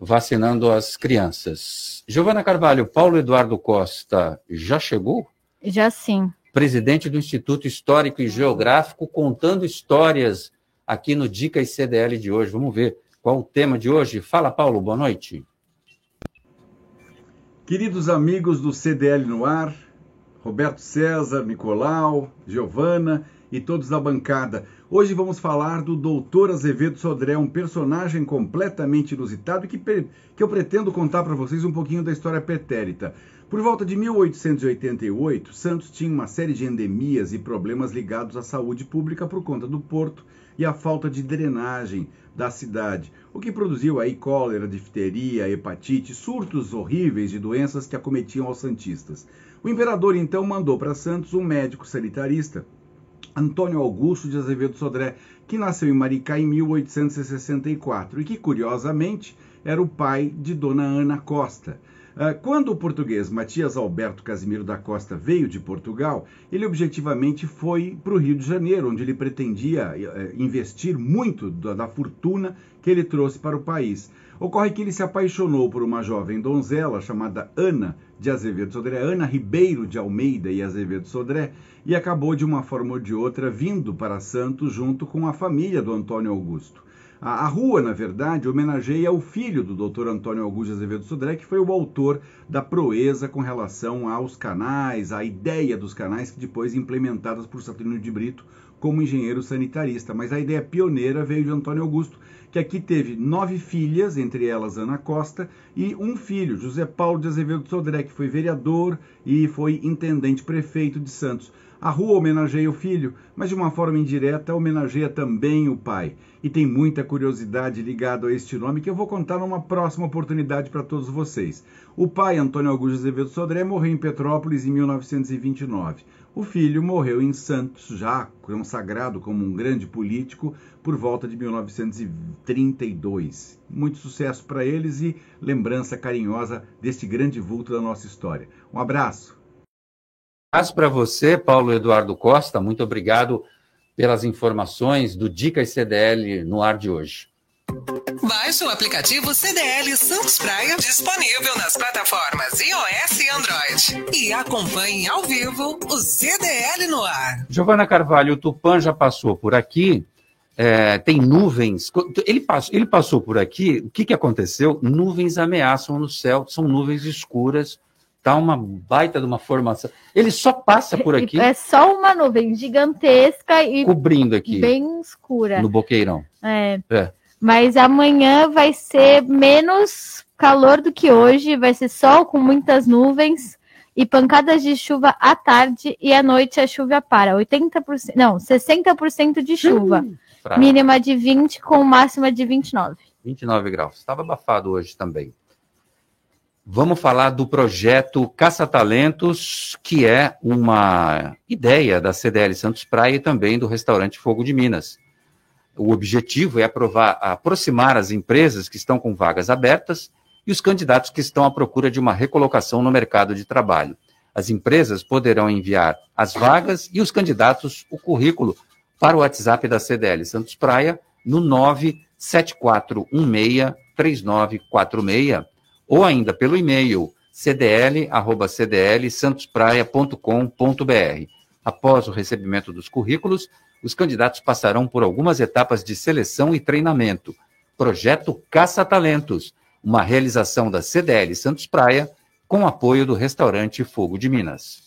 S4: vacinando as crianças. Giovana Carvalho, Paulo Eduardo Costa já chegou?
S5: Já sim.
S4: Presidente do Instituto Histórico e Geográfico, contando histórias aqui no Dicas CDL de hoje. Vamos ver qual o tema de hoje. Fala, Paulo, boa noite.
S10: Queridos amigos do CDL no ar, Roberto César, Nicolau, Giovana e todos da bancada. Hoje vamos falar do Doutor Azevedo Sodré, um personagem completamente inusitado que, que eu pretendo contar para vocês um pouquinho da história pretérita. Por volta de 1888, Santos tinha uma série de endemias e problemas ligados à saúde pública por conta do porto e a falta de drenagem da cidade, o que produziu aí cólera, difteria, hepatite, surtos horríveis de doenças que acometiam aos santistas. O imperador então mandou para Santos um médico sanitarista, Antônio Augusto de Azevedo Sodré, que nasceu em Maricá em 1864 e que, curiosamente, era o pai de Dona Ana Costa. Ah, quando o português Matias Alberto Casimiro da Costa veio de Portugal, ele objetivamente foi para o Rio de Janeiro, onde ele pretendia eh, investir muito da fortuna que ele trouxe para o país. Ocorre que ele se apaixonou por uma jovem donzela chamada Ana de Azevedo Sodré, Ana Ribeiro de Almeida e Azevedo Sodré, e acabou de uma forma ou de outra vindo para Santos junto com a família do Antônio Augusto. A, rua, na verdade, homenageia o filho do Dr. Antônio Augusto Azevedo Sodré, que foi o autor da proeza com relação aos canais, a ideia dos canais que depois implementadas por Saturnino de Brito como engenheiro sanitarista. Mas a ideia pioneira veio de Antônio Augusto, que aqui teve nove filhas, entre elas Ana Costa, e um filho, José Paulo de Azevedo Sodré, que foi vereador e foi intendente prefeito de Santos. A rua homenageia o filho, mas de uma forma indireta homenageia também o pai. E tem muita curiosidade ligada a este nome que eu vou contar numa próxima oportunidade para todos vocês. O pai, Antônio Augusto Azevedo Sodré, morreu em Petrópolis em 1929. O filho morreu em Santos, já consagrado como um grande político, por volta de 1932. Muito sucesso para eles e lembrança carinhosa deste grande vulto da nossa história. Um abraço
S4: abraço para você, Paulo Eduardo Costa. Muito obrigado pelas informações do Dicas CDL no ar de hoje.
S7: Baixe o aplicativo CDL Santos Praia, disponível nas plataformas iOS e Android. E acompanhe ao vivo o CDL no ar.
S4: Giovana Carvalho, o Tupan já passou por aqui. É, tem nuvens. Ele passou, ele passou por aqui. O que, que aconteceu? Nuvens ameaçam no céu, são nuvens escuras Tá uma baita de uma formação. Ele só passa por aqui.
S5: É só uma nuvem gigantesca e
S4: cobrindo aqui.
S5: Bem escura.
S4: No boqueirão.
S5: É. é. Mas amanhã vai ser menos calor do que hoje, vai ser sol com muitas nuvens e pancadas de chuva à tarde e à noite a chuva para. 80%, não, 60% de chuva. Hum, mínima de 20 com máxima de 29.
S4: 29 graus. Estava abafado hoje também. Vamos falar do projeto Caça Talentos, que é uma ideia da CDL Santos Praia e também do restaurante Fogo de Minas. O objetivo é aprovar, aproximar as empresas que estão com vagas abertas e os candidatos que estão à procura de uma recolocação no mercado de trabalho. As empresas poderão enviar as vagas e os candidatos o currículo para o WhatsApp da CDL Santos Praia no 97416 3946 ou ainda pelo e-mail cdl@cdlsantospraia.com.br. Após o recebimento dos currículos, os candidatos passarão por algumas etapas de seleção e treinamento. Projeto Caça Talentos, uma realização da CDL Santos Praia, com apoio do restaurante Fogo de Minas.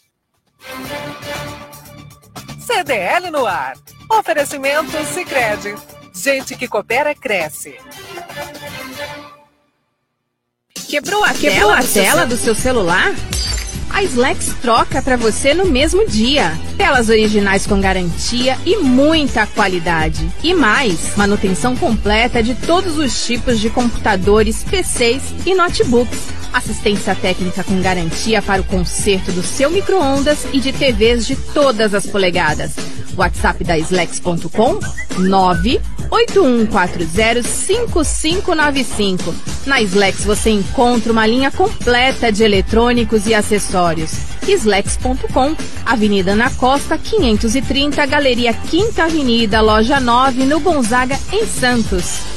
S7: CDL no ar. Oferecimento Sicredi. Gente que coopera cresce.
S11: Quebrou a Quebrou tela, a do, tela seu... do seu celular? A Slex troca para você no mesmo dia. Telas originais com garantia e muita qualidade. E mais, manutenção completa de todos os tipos de computadores, PCs e notebooks. Assistência técnica com garantia para o conserto do seu micro-ondas e de TVs de todas as polegadas. WhatsApp da Slex.com 981405595. Na Slex você encontra uma linha completa de eletrônicos e acessórios. Slex.com, Avenida na Costa 530, Galeria Quinta Avenida, Loja 9, no Gonzaga, em Santos.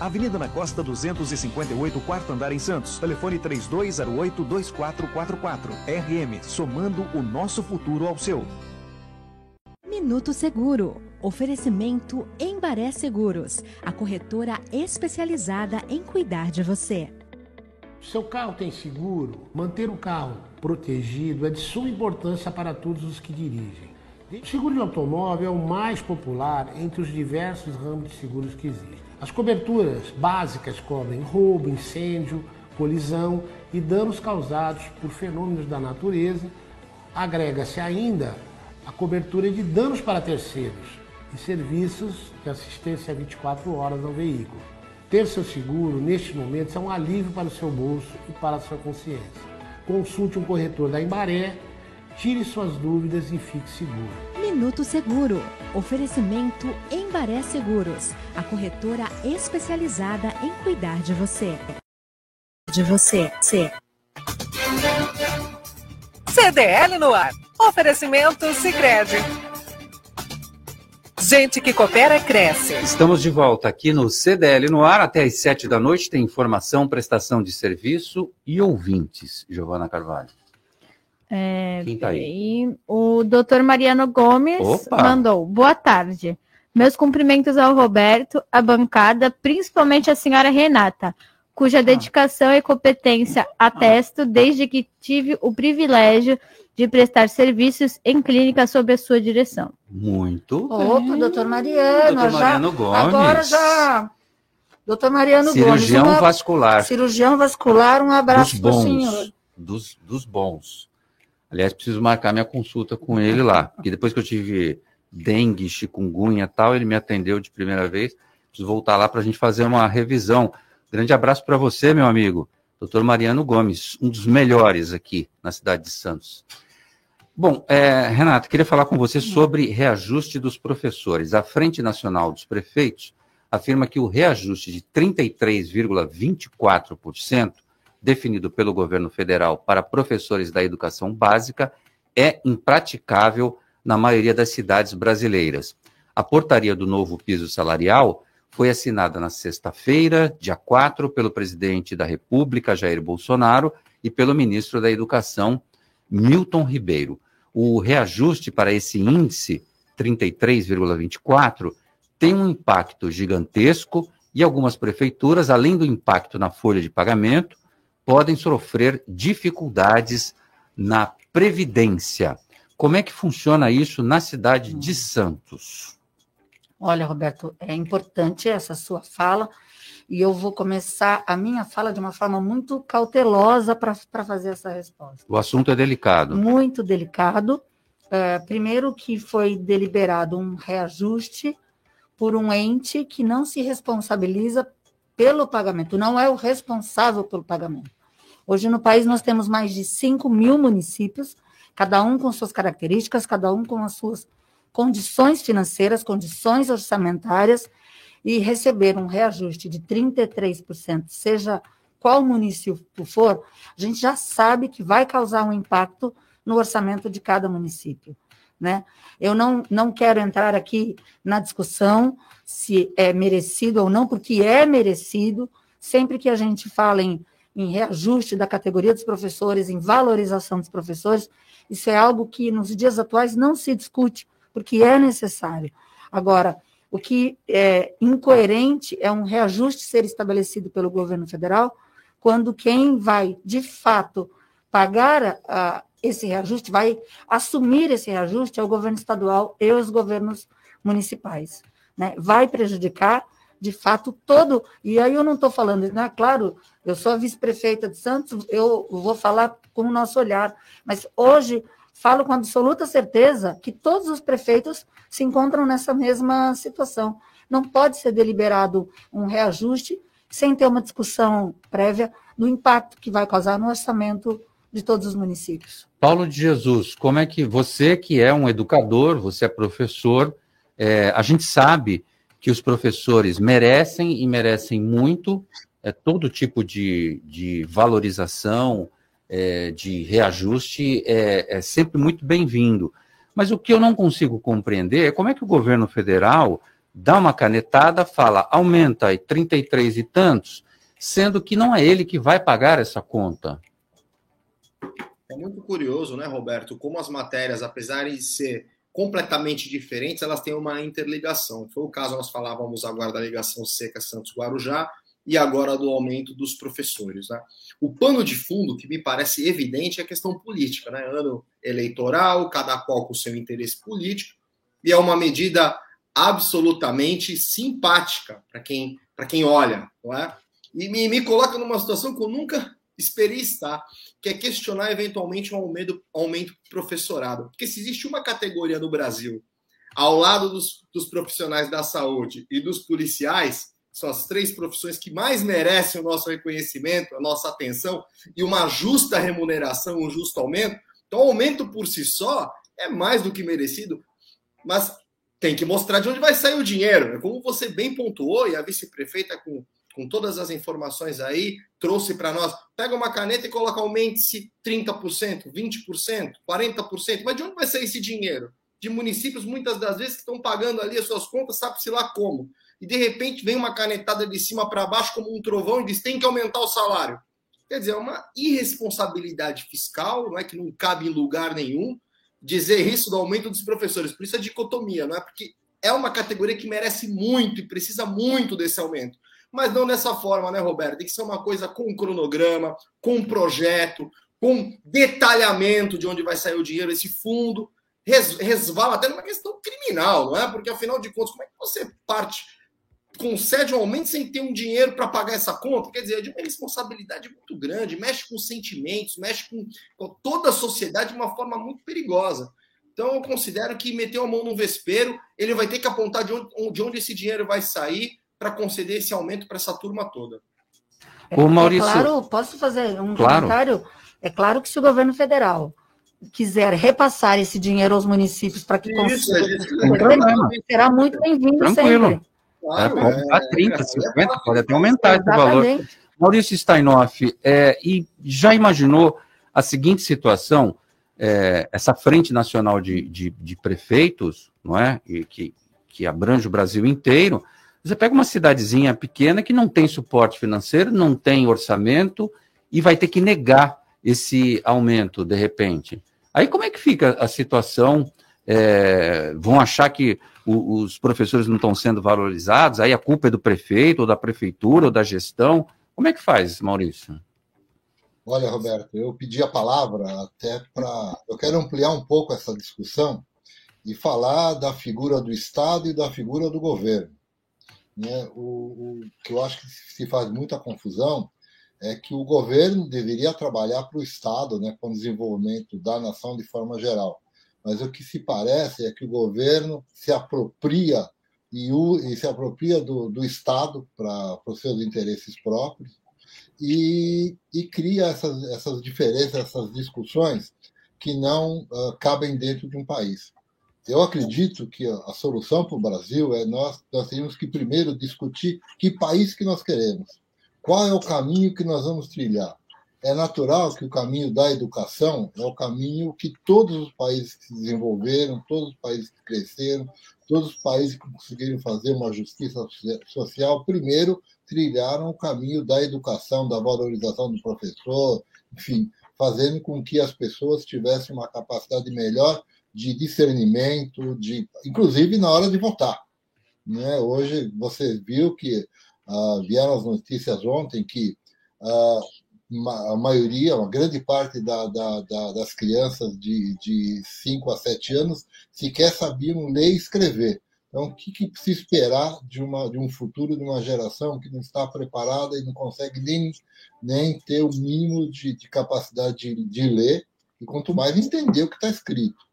S12: Avenida na Costa 258, quarto andar em Santos. Telefone 3208-2444. RM, somando o nosso futuro ao seu.
S13: Minuto Seguro. Oferecimento Embaré Seguros, a corretora especializada em cuidar de você.
S14: Seu carro tem seguro? Manter o carro protegido é de suma importância para todos os que dirigem. O seguro de automóvel é o mais popular entre os diversos ramos de seguros que existem. As coberturas básicas cobrem roubo, incêndio, colisão e danos causados por fenômenos da natureza. Agrega-se ainda a cobertura de danos para terceiros e serviços de assistência 24 horas ao veículo. Ter seu seguro, neste momento, é um alívio para o seu bolso e para a sua consciência. Consulte um corretor da Embaré Tire suas dúvidas e fique seguro.
S13: Minuto Seguro. Oferecimento Embaré Seguros, a corretora especializada em cuidar de você. De você, C.
S7: CDL no ar. Oferecimento Sicredi. Gente que coopera cresce.
S4: Estamos de volta aqui no CDL no ar até às sete da noite. Tem informação, prestação de serviço e ouvintes. Giovana Carvalho.
S5: É,
S4: Quem tá aí?
S5: O doutor Mariano Gomes
S4: Opa!
S5: mandou. Boa tarde. Meus cumprimentos ao Roberto, à bancada, principalmente à senhora Renata, cuja dedicação e competência atesto desde que tive o privilégio de prestar serviços em clínica sob a sua direção.
S4: Muito.
S6: Opa, doutor Mariano.
S4: Doutor
S6: já-
S4: Mariano Gomes.
S6: Agora já. Doutor Mariano
S4: Cirurgião
S6: Gomes. uma-
S4: vascular.
S6: Cirurgião vascular, um abraço
S4: dos
S6: para o senhor.
S4: Dos, dos bons. Aliás, preciso marcar minha consulta com ele lá. *laughs* Porque depois que eu tive dengue, chikungunya e tal, ele me atendeu de primeira vez. Preciso voltar lá para a gente fazer uma revisão. Grande abraço para você, meu amigo. Doutor Mariano Gomes, um dos melhores aqui na cidade de Santos. Bom, é, Renato, queria falar com você sobre reajuste dos professores. A Frente Nacional dos Prefeitos afirma que o reajuste de 33,24%, definido pelo governo federal para professores da educação básica, é impraticável na maioria das cidades brasileiras. A portaria do novo piso salarial foi assinada na sexta-feira, dia 4, pelo presidente da República, Jair Bolsonaro, e pelo ministro da Educação, Milton Ribeiro. O reajuste para esse índice, 33,24, tem um impacto gigantesco e algumas prefeituras, além do impacto na folha de pagamento, podem sofrer dificuldades na previdência. Como é que funciona isso na cidade de Santos?
S6: Olha, Roberto, é importante essa sua fala e eu vou começar a minha fala de uma forma muito cautelosa para fazer essa resposta.
S4: O assunto é delicado.
S6: Muito delicado. É, primeiro que foi deliberado um reajuste por um ente que não se responsabiliza pelo pagamento, não é o responsável pelo pagamento. Hoje no país nós temos mais de 5 mil municípios, cada um com suas características, cada um com as suas condições financeiras, condições orçamentárias, e receber um reajuste de 33%, seja qual município for, a gente já sabe que vai causar um impacto no orçamento de cada município. Né? Eu não, não quero entrar aqui na discussão se é merecido ou não, porque é merecido, sempre que a gente fala em, em reajuste da categoria dos professores, em valorização dos professores, isso é algo que nos dias atuais não se discute, porque é necessário. Agora, o que é incoerente é um reajuste ser estabelecido pelo governo federal, quando quem vai, de fato, pagar a, esse reajuste, vai assumir esse reajuste é o governo estadual e os governos municipais. Né? Vai prejudicar, de fato, todo. E aí eu não estou falando, né? claro, eu sou a vice-prefeita de Santos, eu vou falar com o nosso olhar, mas hoje falo com absoluta certeza que todos os prefeitos se encontram nessa mesma situação. Não pode ser deliberado um reajuste sem ter uma discussão prévia do impacto que vai causar no orçamento de todos os municípios.
S4: Paulo de Jesus, como é que você, que é um educador, você é professor, é, a gente sabe que os professores merecem e merecem muito é, todo tipo de, de valorização, é, de reajuste, é, é sempre muito bem-vindo. Mas o que eu não consigo compreender é como é que o governo federal dá uma canetada, fala, aumenta aí 33 e tantos, sendo que não é ele que vai pagar essa conta.
S8: É muito curioso, né, Roberto, como as matérias, apesar de ser completamente diferentes, elas têm uma interligação. Foi o caso, nós falávamos agora da ligação seca Santos-Guarujá e agora do aumento dos professores. Né? O pano de fundo, que me parece evidente, é a questão política. Né? Ano eleitoral, cada qual com seu interesse político, e é uma medida absolutamente simpática para quem, quem olha. Não é? E me, me coloca numa situação que eu nunca esperei estar, que é questionar eventualmente um aumento, aumento professorado. Porque se existe uma categoria no Brasil, ao lado dos, dos profissionais da saúde e dos policiais, são as três profissões que mais merecem o nosso reconhecimento, a nossa atenção e uma justa remuneração, um justo aumento. Então, o aumento por si só é mais do que merecido, mas tem que mostrar de onde vai sair o dinheiro. Como você bem pontuou, e a vice-prefeita com com todas as informações aí, trouxe para nós. Pega uma caneta e coloca aumente-se 30%, 20%, 40%. Mas de onde vai sair esse dinheiro? De municípios, muitas das vezes, que estão pagando ali as suas contas, sabe-se lá como. E de repente vem uma canetada de cima para baixo, como um trovão, e diz: tem que aumentar o salário. Quer dizer, é uma irresponsabilidade fiscal, não é que não cabe em lugar nenhum dizer isso do aumento dos professores. Por isso a dicotomia, não é? Porque é uma categoria que merece muito e precisa muito desse aumento mas não dessa forma, né, Roberto? Tem que ser uma coisa com cronograma, com projeto, com detalhamento de onde vai sair o dinheiro, esse fundo. Resvala até numa questão criminal, não é? Porque, afinal de contas, como é que você parte, concede um aumento sem ter um dinheiro para pagar essa conta? Quer dizer, é de uma responsabilidade muito grande, mexe com sentimentos, mexe com, com toda a sociedade de uma forma muito perigosa. Então, eu considero que meter a mão no vespeiro, ele vai ter que apontar de onde, de onde esse dinheiro vai sair, para conceder esse aumento para essa turma toda.
S6: É, Ô, Maurício, é claro, posso fazer um claro. comentário? É claro que se o governo federal quiser repassar esse dinheiro aos municípios para que consiga, será muito bem-vindo sempre.
S4: Claro, é, pode é, 30, 50, pode até aumentar esse valor. Maurício Steinoff, é, e já imaginou a seguinte situação, é, essa frente nacional de, de, de, prefeitos, não é, e que, que abrange o Brasil inteiro, você pega uma cidadezinha pequena que não tem suporte financeiro, não tem orçamento e vai ter que negar esse aumento de repente. Aí como é que fica a situação? É, vão achar que o, os professores não estão sendo valorizados? Aí a culpa é do prefeito, ou da prefeitura, ou da gestão? Como é que faz, Maurício?
S1: Olha, Roberto, eu pedi a palavra até para. Eu quero ampliar um pouco essa discussão e falar da figura do Estado e da figura do governo. Né? O, o, que eu acho que se faz muita confusão é que o governo deveria trabalhar para o Estado, né, com o desenvolvimento da nação de forma geral. Mas o que se parece é que o governo se apropria e, o, e se apropria do, do Estado para os seus interesses próprios e, e cria essas, essas diferenças, essas discussões que não uh, cabem dentro de um país. Eu acredito que a, solução para o Brasil é nós, nós temos que primeiro discutir que país que nós queremos, qual é o caminho que nós vamos trilhar. É natural que o caminho da educação é o caminho que todos os países que se desenvolveram, todos os países que cresceram, todos os países que conseguiram fazer uma justiça social, primeiro trilharam o caminho da educação, da valorização do professor, enfim, fazendo com que as pessoas tivessem uma capacidade melhor de discernimento, de, inclusive na hora de votar. Né? Hoje você viu que uh, vieram as notícias ontem que uh, a maioria, uma grande parte da, da, da, das crianças de, de 5 a 7 anos sequer sabiam ler e escrever. Então, o que, que se esperar de, uma, de um futuro de uma geração que não está preparada e não consegue nem, nem ter o mínimo de, de capacidade de, de ler, e quanto mais entender o que está escrito?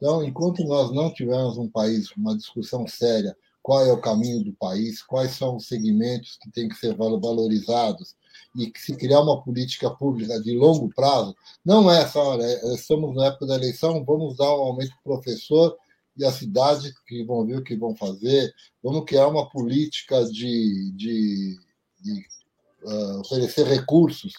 S1: Então, enquanto nós não tivermos um país, uma discussão séria qual é o caminho do país, quais são os segmentos que têm que ser valorizados e que se criar uma política pública de longo prazo, não é só, é, estamos na época da eleição, vamos dar um aumento para o professor e as cidades que vão ver o que vão fazer, vamos criar uma política de, de, de uh, oferecer recursos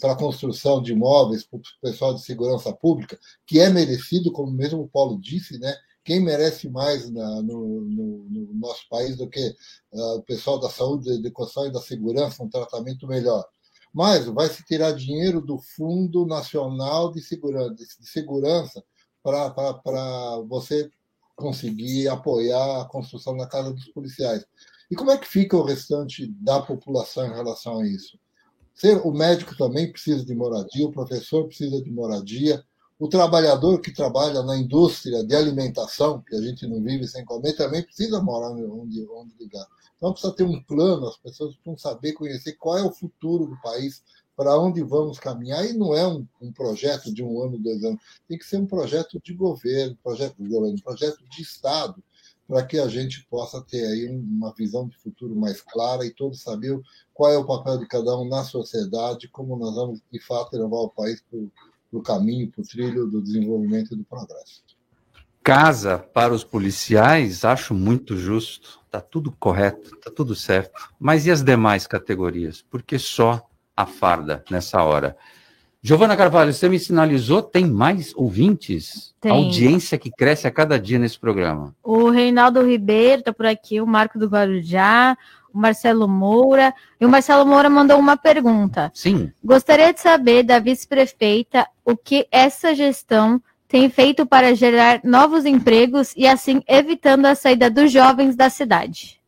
S1: para a construção de imóveis para o pessoal de segurança pública, que é merecido, como mesmo o Paulo disse, né? Quem merece mais na, no, no, no, nosso país do que uh, o pessoal da saúde, da educação e da segurança, um tratamento melhor. Mas vai se tirar dinheiro do Fundo Nacional de Segurança, de, de segurança para você conseguir apoiar a construção da casa dos policiais. E como é que fica o restante da população em relação a isso? O médico também precisa de moradia, o professor precisa de moradia, o trabalhador que trabalha na indústria de alimentação, que a gente não vive sem comer, também precisa morar onde, onde ligar. Então precisa ter um plano, as pessoas precisam saber, conhecer qual é o futuro do país, para onde vamos caminhar, e não é um, um, projeto de um ano, dois anos, tem que ser um projeto de governo, projeto de governo, projeto de Estado, para que a gente possa ter aí uma visão de futuro mais clara e todos saber qual é o papel de cada um na sociedade, como nós vamos, de fato, levar o país para o caminho, para o trilho do desenvolvimento e do progresso.
S4: Casa para os policiais, acho muito justo, está tudo correto, está tudo certo. Mas e as demais categorias? Porque só a farda nessa hora. Giovana Carvalho, você me sinalizou, tem mais ouvintes? Tem. Audiência que cresce a cada dia nesse programa.
S5: O Reinaldo Ribeiro está por aqui, o Marco do Guarujá, o Marcelo Moura. E o Marcelo Moura mandou uma pergunta.
S4: Sim.
S5: Gostaria de saber da vice-prefeita o que essa gestão tem feito para gerar novos empregos e assim evitando a saída dos jovens da cidade.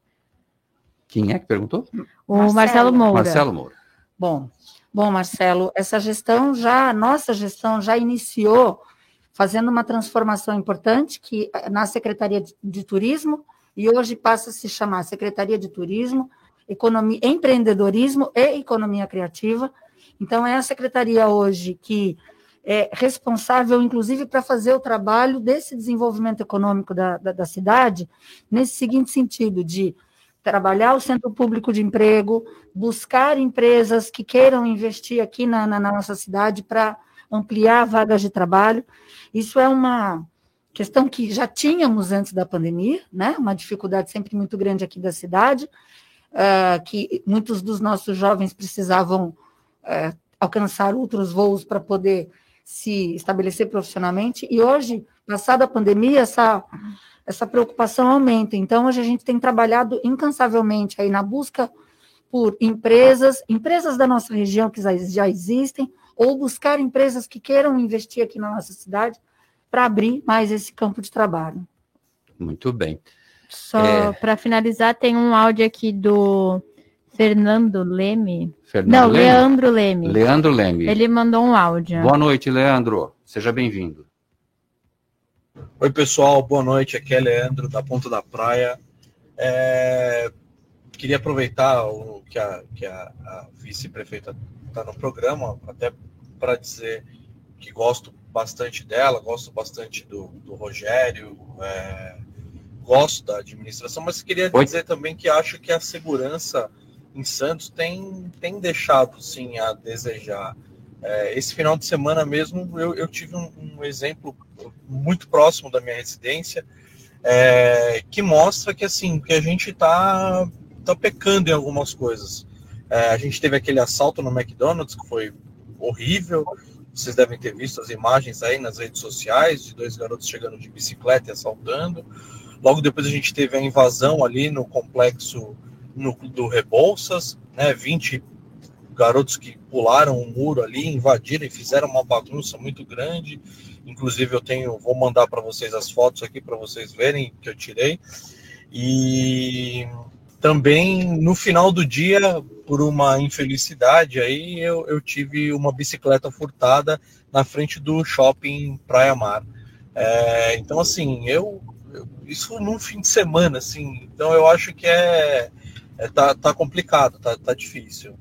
S4: Quem é que perguntou?
S5: O Marcelo, Marcelo Moura.
S4: Marcelo Moura.
S6: Bom, bom, Marcelo, essa gestão já, nossa gestão já iniciou fazendo uma transformação importante que na Secretaria de Turismo e hoje passa a se chamar Secretaria de Turismo, Economia, Empreendedorismo e Economia Criativa. Então é a secretaria hoje que é responsável, inclusive, para fazer o trabalho desse desenvolvimento econômico da, da, da cidade, nesse seguinte sentido de trabalhar o centro público de emprego, buscar empresas que queiram investir aqui na, na, na nossa cidade para ampliar vagas de trabalho. Isso é uma questão que já tínhamos antes da pandemia, né? Uma dificuldade sempre muito grande aqui da cidade, uh, que muitos dos nossos jovens precisavam uh, alcançar outros voos para poder se estabelecer profissionalmente. E hoje, passada a pandemia, essa essa preocupação aumenta. Então, hoje a gente tem trabalhado incansavelmente aí na busca por empresas, empresas da nossa região que já existem, ou buscar empresas que queiram investir aqui na nossa cidade para abrir mais esse campo de trabalho.
S4: Muito bem.
S5: Só é... para finalizar, tem um áudio aqui do Fernando Leme.
S4: Fernando
S5: Não,
S4: Leme?
S5: Leandro Leme.
S4: Leandro Leme.
S5: Ele mandou um áudio.
S4: Boa noite, Leandro. Seja bem-vindo.
S15: Oi, pessoal, boa noite. Aqui é Leandro, da Ponta da Praia. É... Queria aproveitar o que a, que a, a vice-prefeita está no programa, até para dizer que gosto bastante dela, gosto bastante do, do Rogério, é... gosto da administração, mas queria Oi. dizer também que acho que a segurança em Santos tem, tem deixado, sim, a desejar. É, esse final de semana mesmo eu, eu tive um, um, exemplo muito próximo da minha residência é, que mostra que assim que a gente está tá pecando em algumas coisas. É, a gente teve aquele assalto no McDonald's que foi horrível. Vocês devem ter visto as imagens aí nas redes sociais de dois garotos chegando de bicicleta e assaltando. Logo depois a gente teve a invasão ali no complexo no, do Rebouças, né? 20 garotos que pularam o muro ali, invadiram e fizeram uma bagunça muito grande. Inclusive eu tenho, vou mandar para vocês as fotos aqui para vocês verem que eu tirei. E também no final do dia, por uma infelicidade aí, eu, eu tive uma bicicleta furtada na frente do shopping Praia Mar. É, então assim, eu, eu, isso num fim de semana, assim, então eu acho que é, é tá, tá complicado, tá, tá difícil.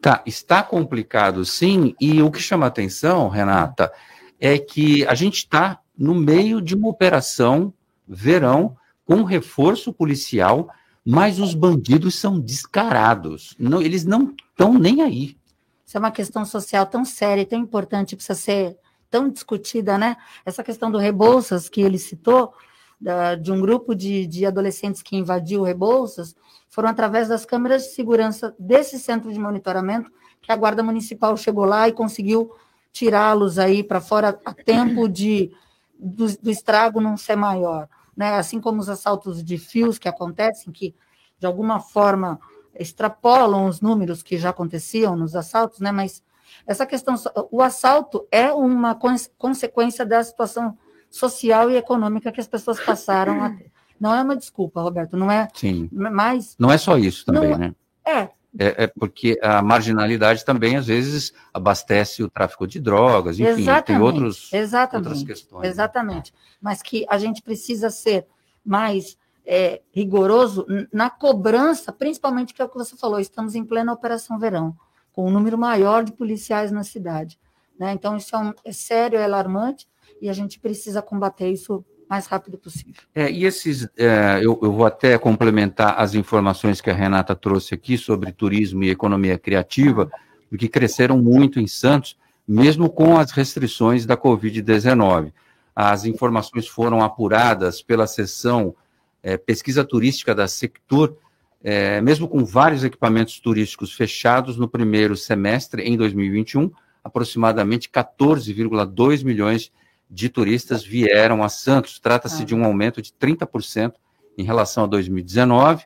S4: Tá, está complicado sim, e o que chama atenção, Renata, é que a gente está no meio de uma operação verão com reforço policial, mas os bandidos são descarados. Não, eles não estão nem aí.
S6: Isso é uma questão social tão séria e tão importante, precisa ser tão discutida, né? Essa questão do Rebouças que ele citou, da, de um grupo de, de adolescentes que invadiu o Rebouças, foram através das câmeras de segurança desse centro de monitoramento que a Guarda Municipal chegou lá e conseguiu tirá-los aí para fora a tempo de, do, do, estrago não ser maior. Né? Assim como os assaltos de fios que acontecem, que de alguma forma extrapolam os números que já aconteciam nos assaltos, né? mas essa questão, o assalto é uma consequência da situação social e econômica que as pessoas passaram a ter. Não é uma desculpa, Roberto, não é.
S4: Sim.
S6: Mas.
S4: Não é só isso também,
S6: não,
S4: né?
S6: É.
S4: É, é, porque a marginalidade também, às vezes, abastece o tráfico de drogas, enfim,
S6: exatamente,
S4: tem outros,
S6: exatamente,
S4: outras questões. né?
S6: Exatamente. Mas que a gente precisa ser mais é, rigoroso na cobrança, principalmente que é o que você falou, estamos em plena Operação Verão, com um número maior de policiais na cidade. Né? Então, isso é, um, é sério, é alarmante, e a gente precisa combater isso mais rápido possível.
S4: É, e esses, é, eu, eu, vou até complementar as informações que a Renata trouxe aqui sobre turismo e economia criativa, porque cresceram muito em Santos, mesmo com as restrições da Covid-19. As informações foram apuradas pela seção é, pesquisa turística da Sectur, é, mesmo com vários equipamentos turísticos fechados no primeiro semestre em 2021, aproximadamente 14,2 milhões de de turistas vieram a Santos. Trata-se de um aumento de 30% em relação a 2019,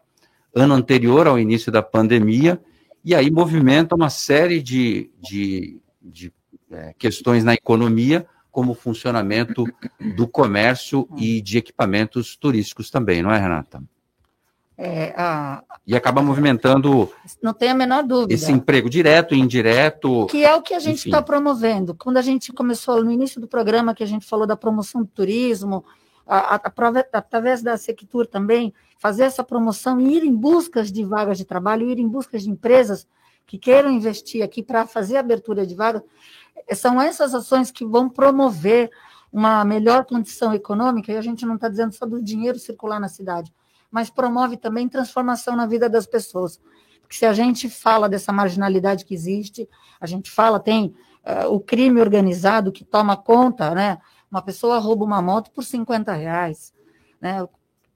S4: ano anterior ao início da pandemia, e aí movimenta uma série de, de, de é, questões na economia, como o funcionamento do comércio e de equipamentos turísticos também, não é, Renata?
S6: É, a...
S4: E acaba movimentando.
S6: Não tem a menor dúvida.
S4: Esse emprego direto e indireto.
S6: Que é o que a gente está promovendo. Quando a gente começou no início do programa, que a gente falou da promoção do turismo, a, a, através da Sectur também, fazer essa promoção e ir em busca de vagas de trabalho, ir em busca de empresas que queiram investir aqui para fazer abertura de vagas, são essas ações que vão promover uma melhor condição econômica, e a gente não está dizendo só do dinheiro circular na cidade, mas promove também transformação na vida das pessoas. Porque se a gente fala dessa marginalidade que existe, a gente fala, tem uh, o crime organizado que toma conta, né? Uma pessoa rouba uma moto por 50 reais, né?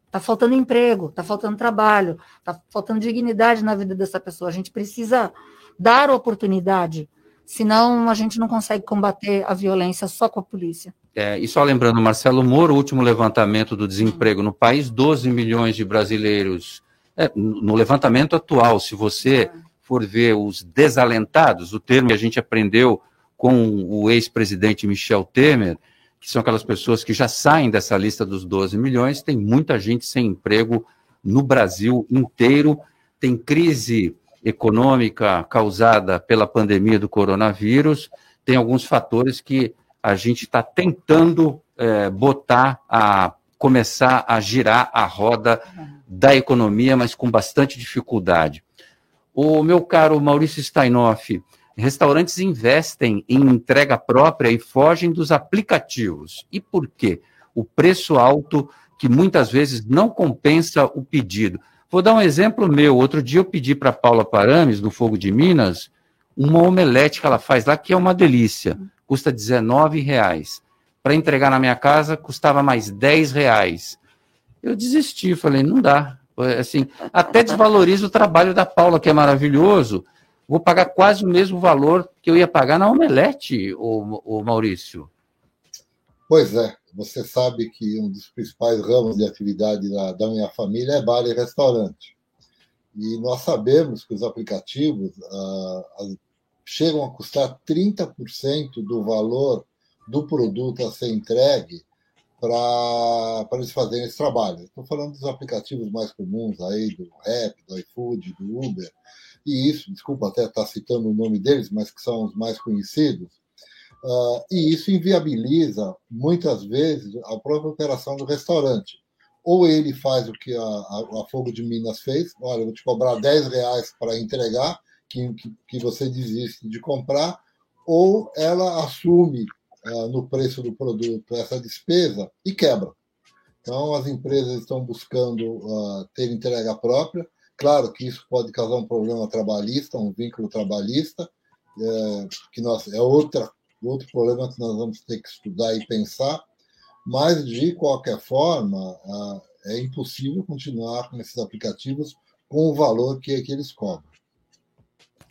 S6: Está faltando emprego, está faltando trabalho, está faltando dignidade na vida dessa pessoa. A gente precisa dar oportunidade, senão a gente não consegue combater a violência só com a polícia.
S4: É, e só lembrando, Marcelo Moro, o último levantamento do desemprego no país, 12 milhões de brasileiros. É, no levantamento atual, se você for ver os desalentados, o termo que a gente aprendeu com o ex-presidente Michel Temer, que são aquelas pessoas que já saem dessa lista dos 12 milhões, tem muita gente sem emprego no Brasil inteiro, tem crise econômica causada pela pandemia do coronavírus, tem alguns fatores que a gente está tentando é, botar a começar a girar a roda da economia, mas com bastante dificuldade. O meu caro Maurício Steinoff, restaurantes investem em entrega própria e fogem dos aplicativos. E por quê? O preço alto que muitas vezes não compensa o pedido. Vou dar um exemplo meu. Outro dia eu pedi para Paula Parames, do Fogo de Minas, uma omelete que ela faz lá, que é uma delícia custa 19 reais. Para entregar na minha casa, custava mais 10 reais. Eu desisti, falei, não dá. Assim, até desvaloriza o trabalho da Paula, que é maravilhoso. Vou pagar quase o mesmo valor que eu ia pagar na omelete, o, Maurício.
S1: Pois é, você sabe que um dos principais ramos de atividade da, da minha família é bar e restaurante. E nós sabemos que os aplicativos, ah, as chegam a custar 30% do valor do produto a ser entregue para eles fazerem esse trabalho. Estou falando dos aplicativos mais comuns aí, do Rap, do iFood, do Uber, e isso, desculpa até estar citando o nome deles, mas que são os mais conhecidos, uh, e isso inviabiliza, muitas vezes, a própria operação do restaurante. Ou ele faz o que a, a, a Fogo de Minas fez, olha, eu vou te cobrar 10 reais para entregar, que, que, você desiste de comprar, ou ela assume uh, no preço do produto essa despesa e quebra. Então, as empresas estão buscando uh, ter entrega própria. Claro que isso pode causar um problema trabalhista, um vínculo trabalhista, é, que nós, é outra, outro problema que nós vamos ter que estudar e pensar, mas, de qualquer forma, uh, é impossível continuar com esses aplicativos com o valor que, que eles cobram.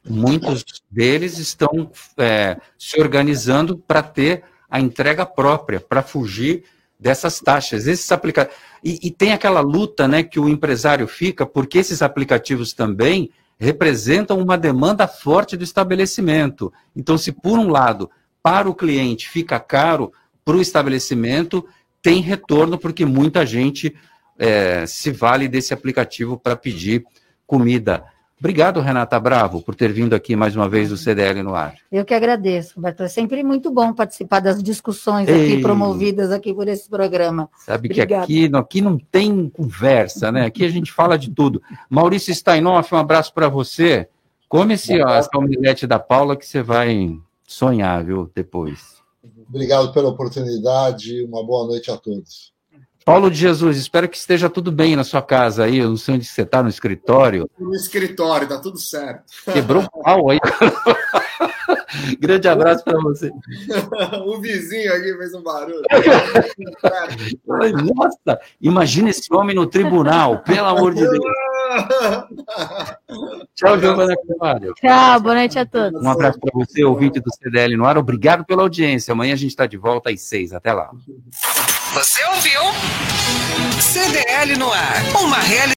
S4: Muitos deles estão é, se organizando para ter a entrega própria, para fugir dessas taxas. Esses aplicativos. E, e, tem aquela luta né, que o empresário fica, porque esses aplicativos também representam uma demanda forte do estabelecimento. Então, se por um lado, para o cliente fica caro, para o estabelecimento tem retorno, porque muita gente é, se vale desse aplicativo para pedir comida. Obrigado, Renata Bravo, por ter vindo aqui mais uma vez do CDL no ar.
S6: Eu que agradeço, Roberto. É sempre muito bom participar das discussões Ei. aqui promovidas aqui por esse programa.
S4: Sabe Obrigada. que aqui, aqui não tem conversa, né? Aqui a gente fala de tudo. Maurício Steinoff, um abraço para você. Come esse, ó, essa omelete da Paula que você vai sonhar, viu, depois.
S1: Obrigado pela oportunidade. Uma boa noite a todos.
S4: Paulo de Jesus, espero que esteja tudo bem na sua casa aí. Eu não sei onde você está, no escritório.
S8: No escritório, tá tudo certo.
S4: Quebrou o pau aí. *laughs* Grande abraço para você. *laughs*
S8: o vizinho aqui fez um barulho.
S4: Nossa, imagina esse homem no tribunal, pelo amor de Deus. Tchau, Giovana Carvalho.
S5: Tchau, boa noite a todos.
S4: Um abraço para você, ouvinte do CDL no ar. Obrigado pela audiência. Amanhã a gente está de volta às seis. Até lá.
S7: Você ouviu? CDL no ar. Uma realidade.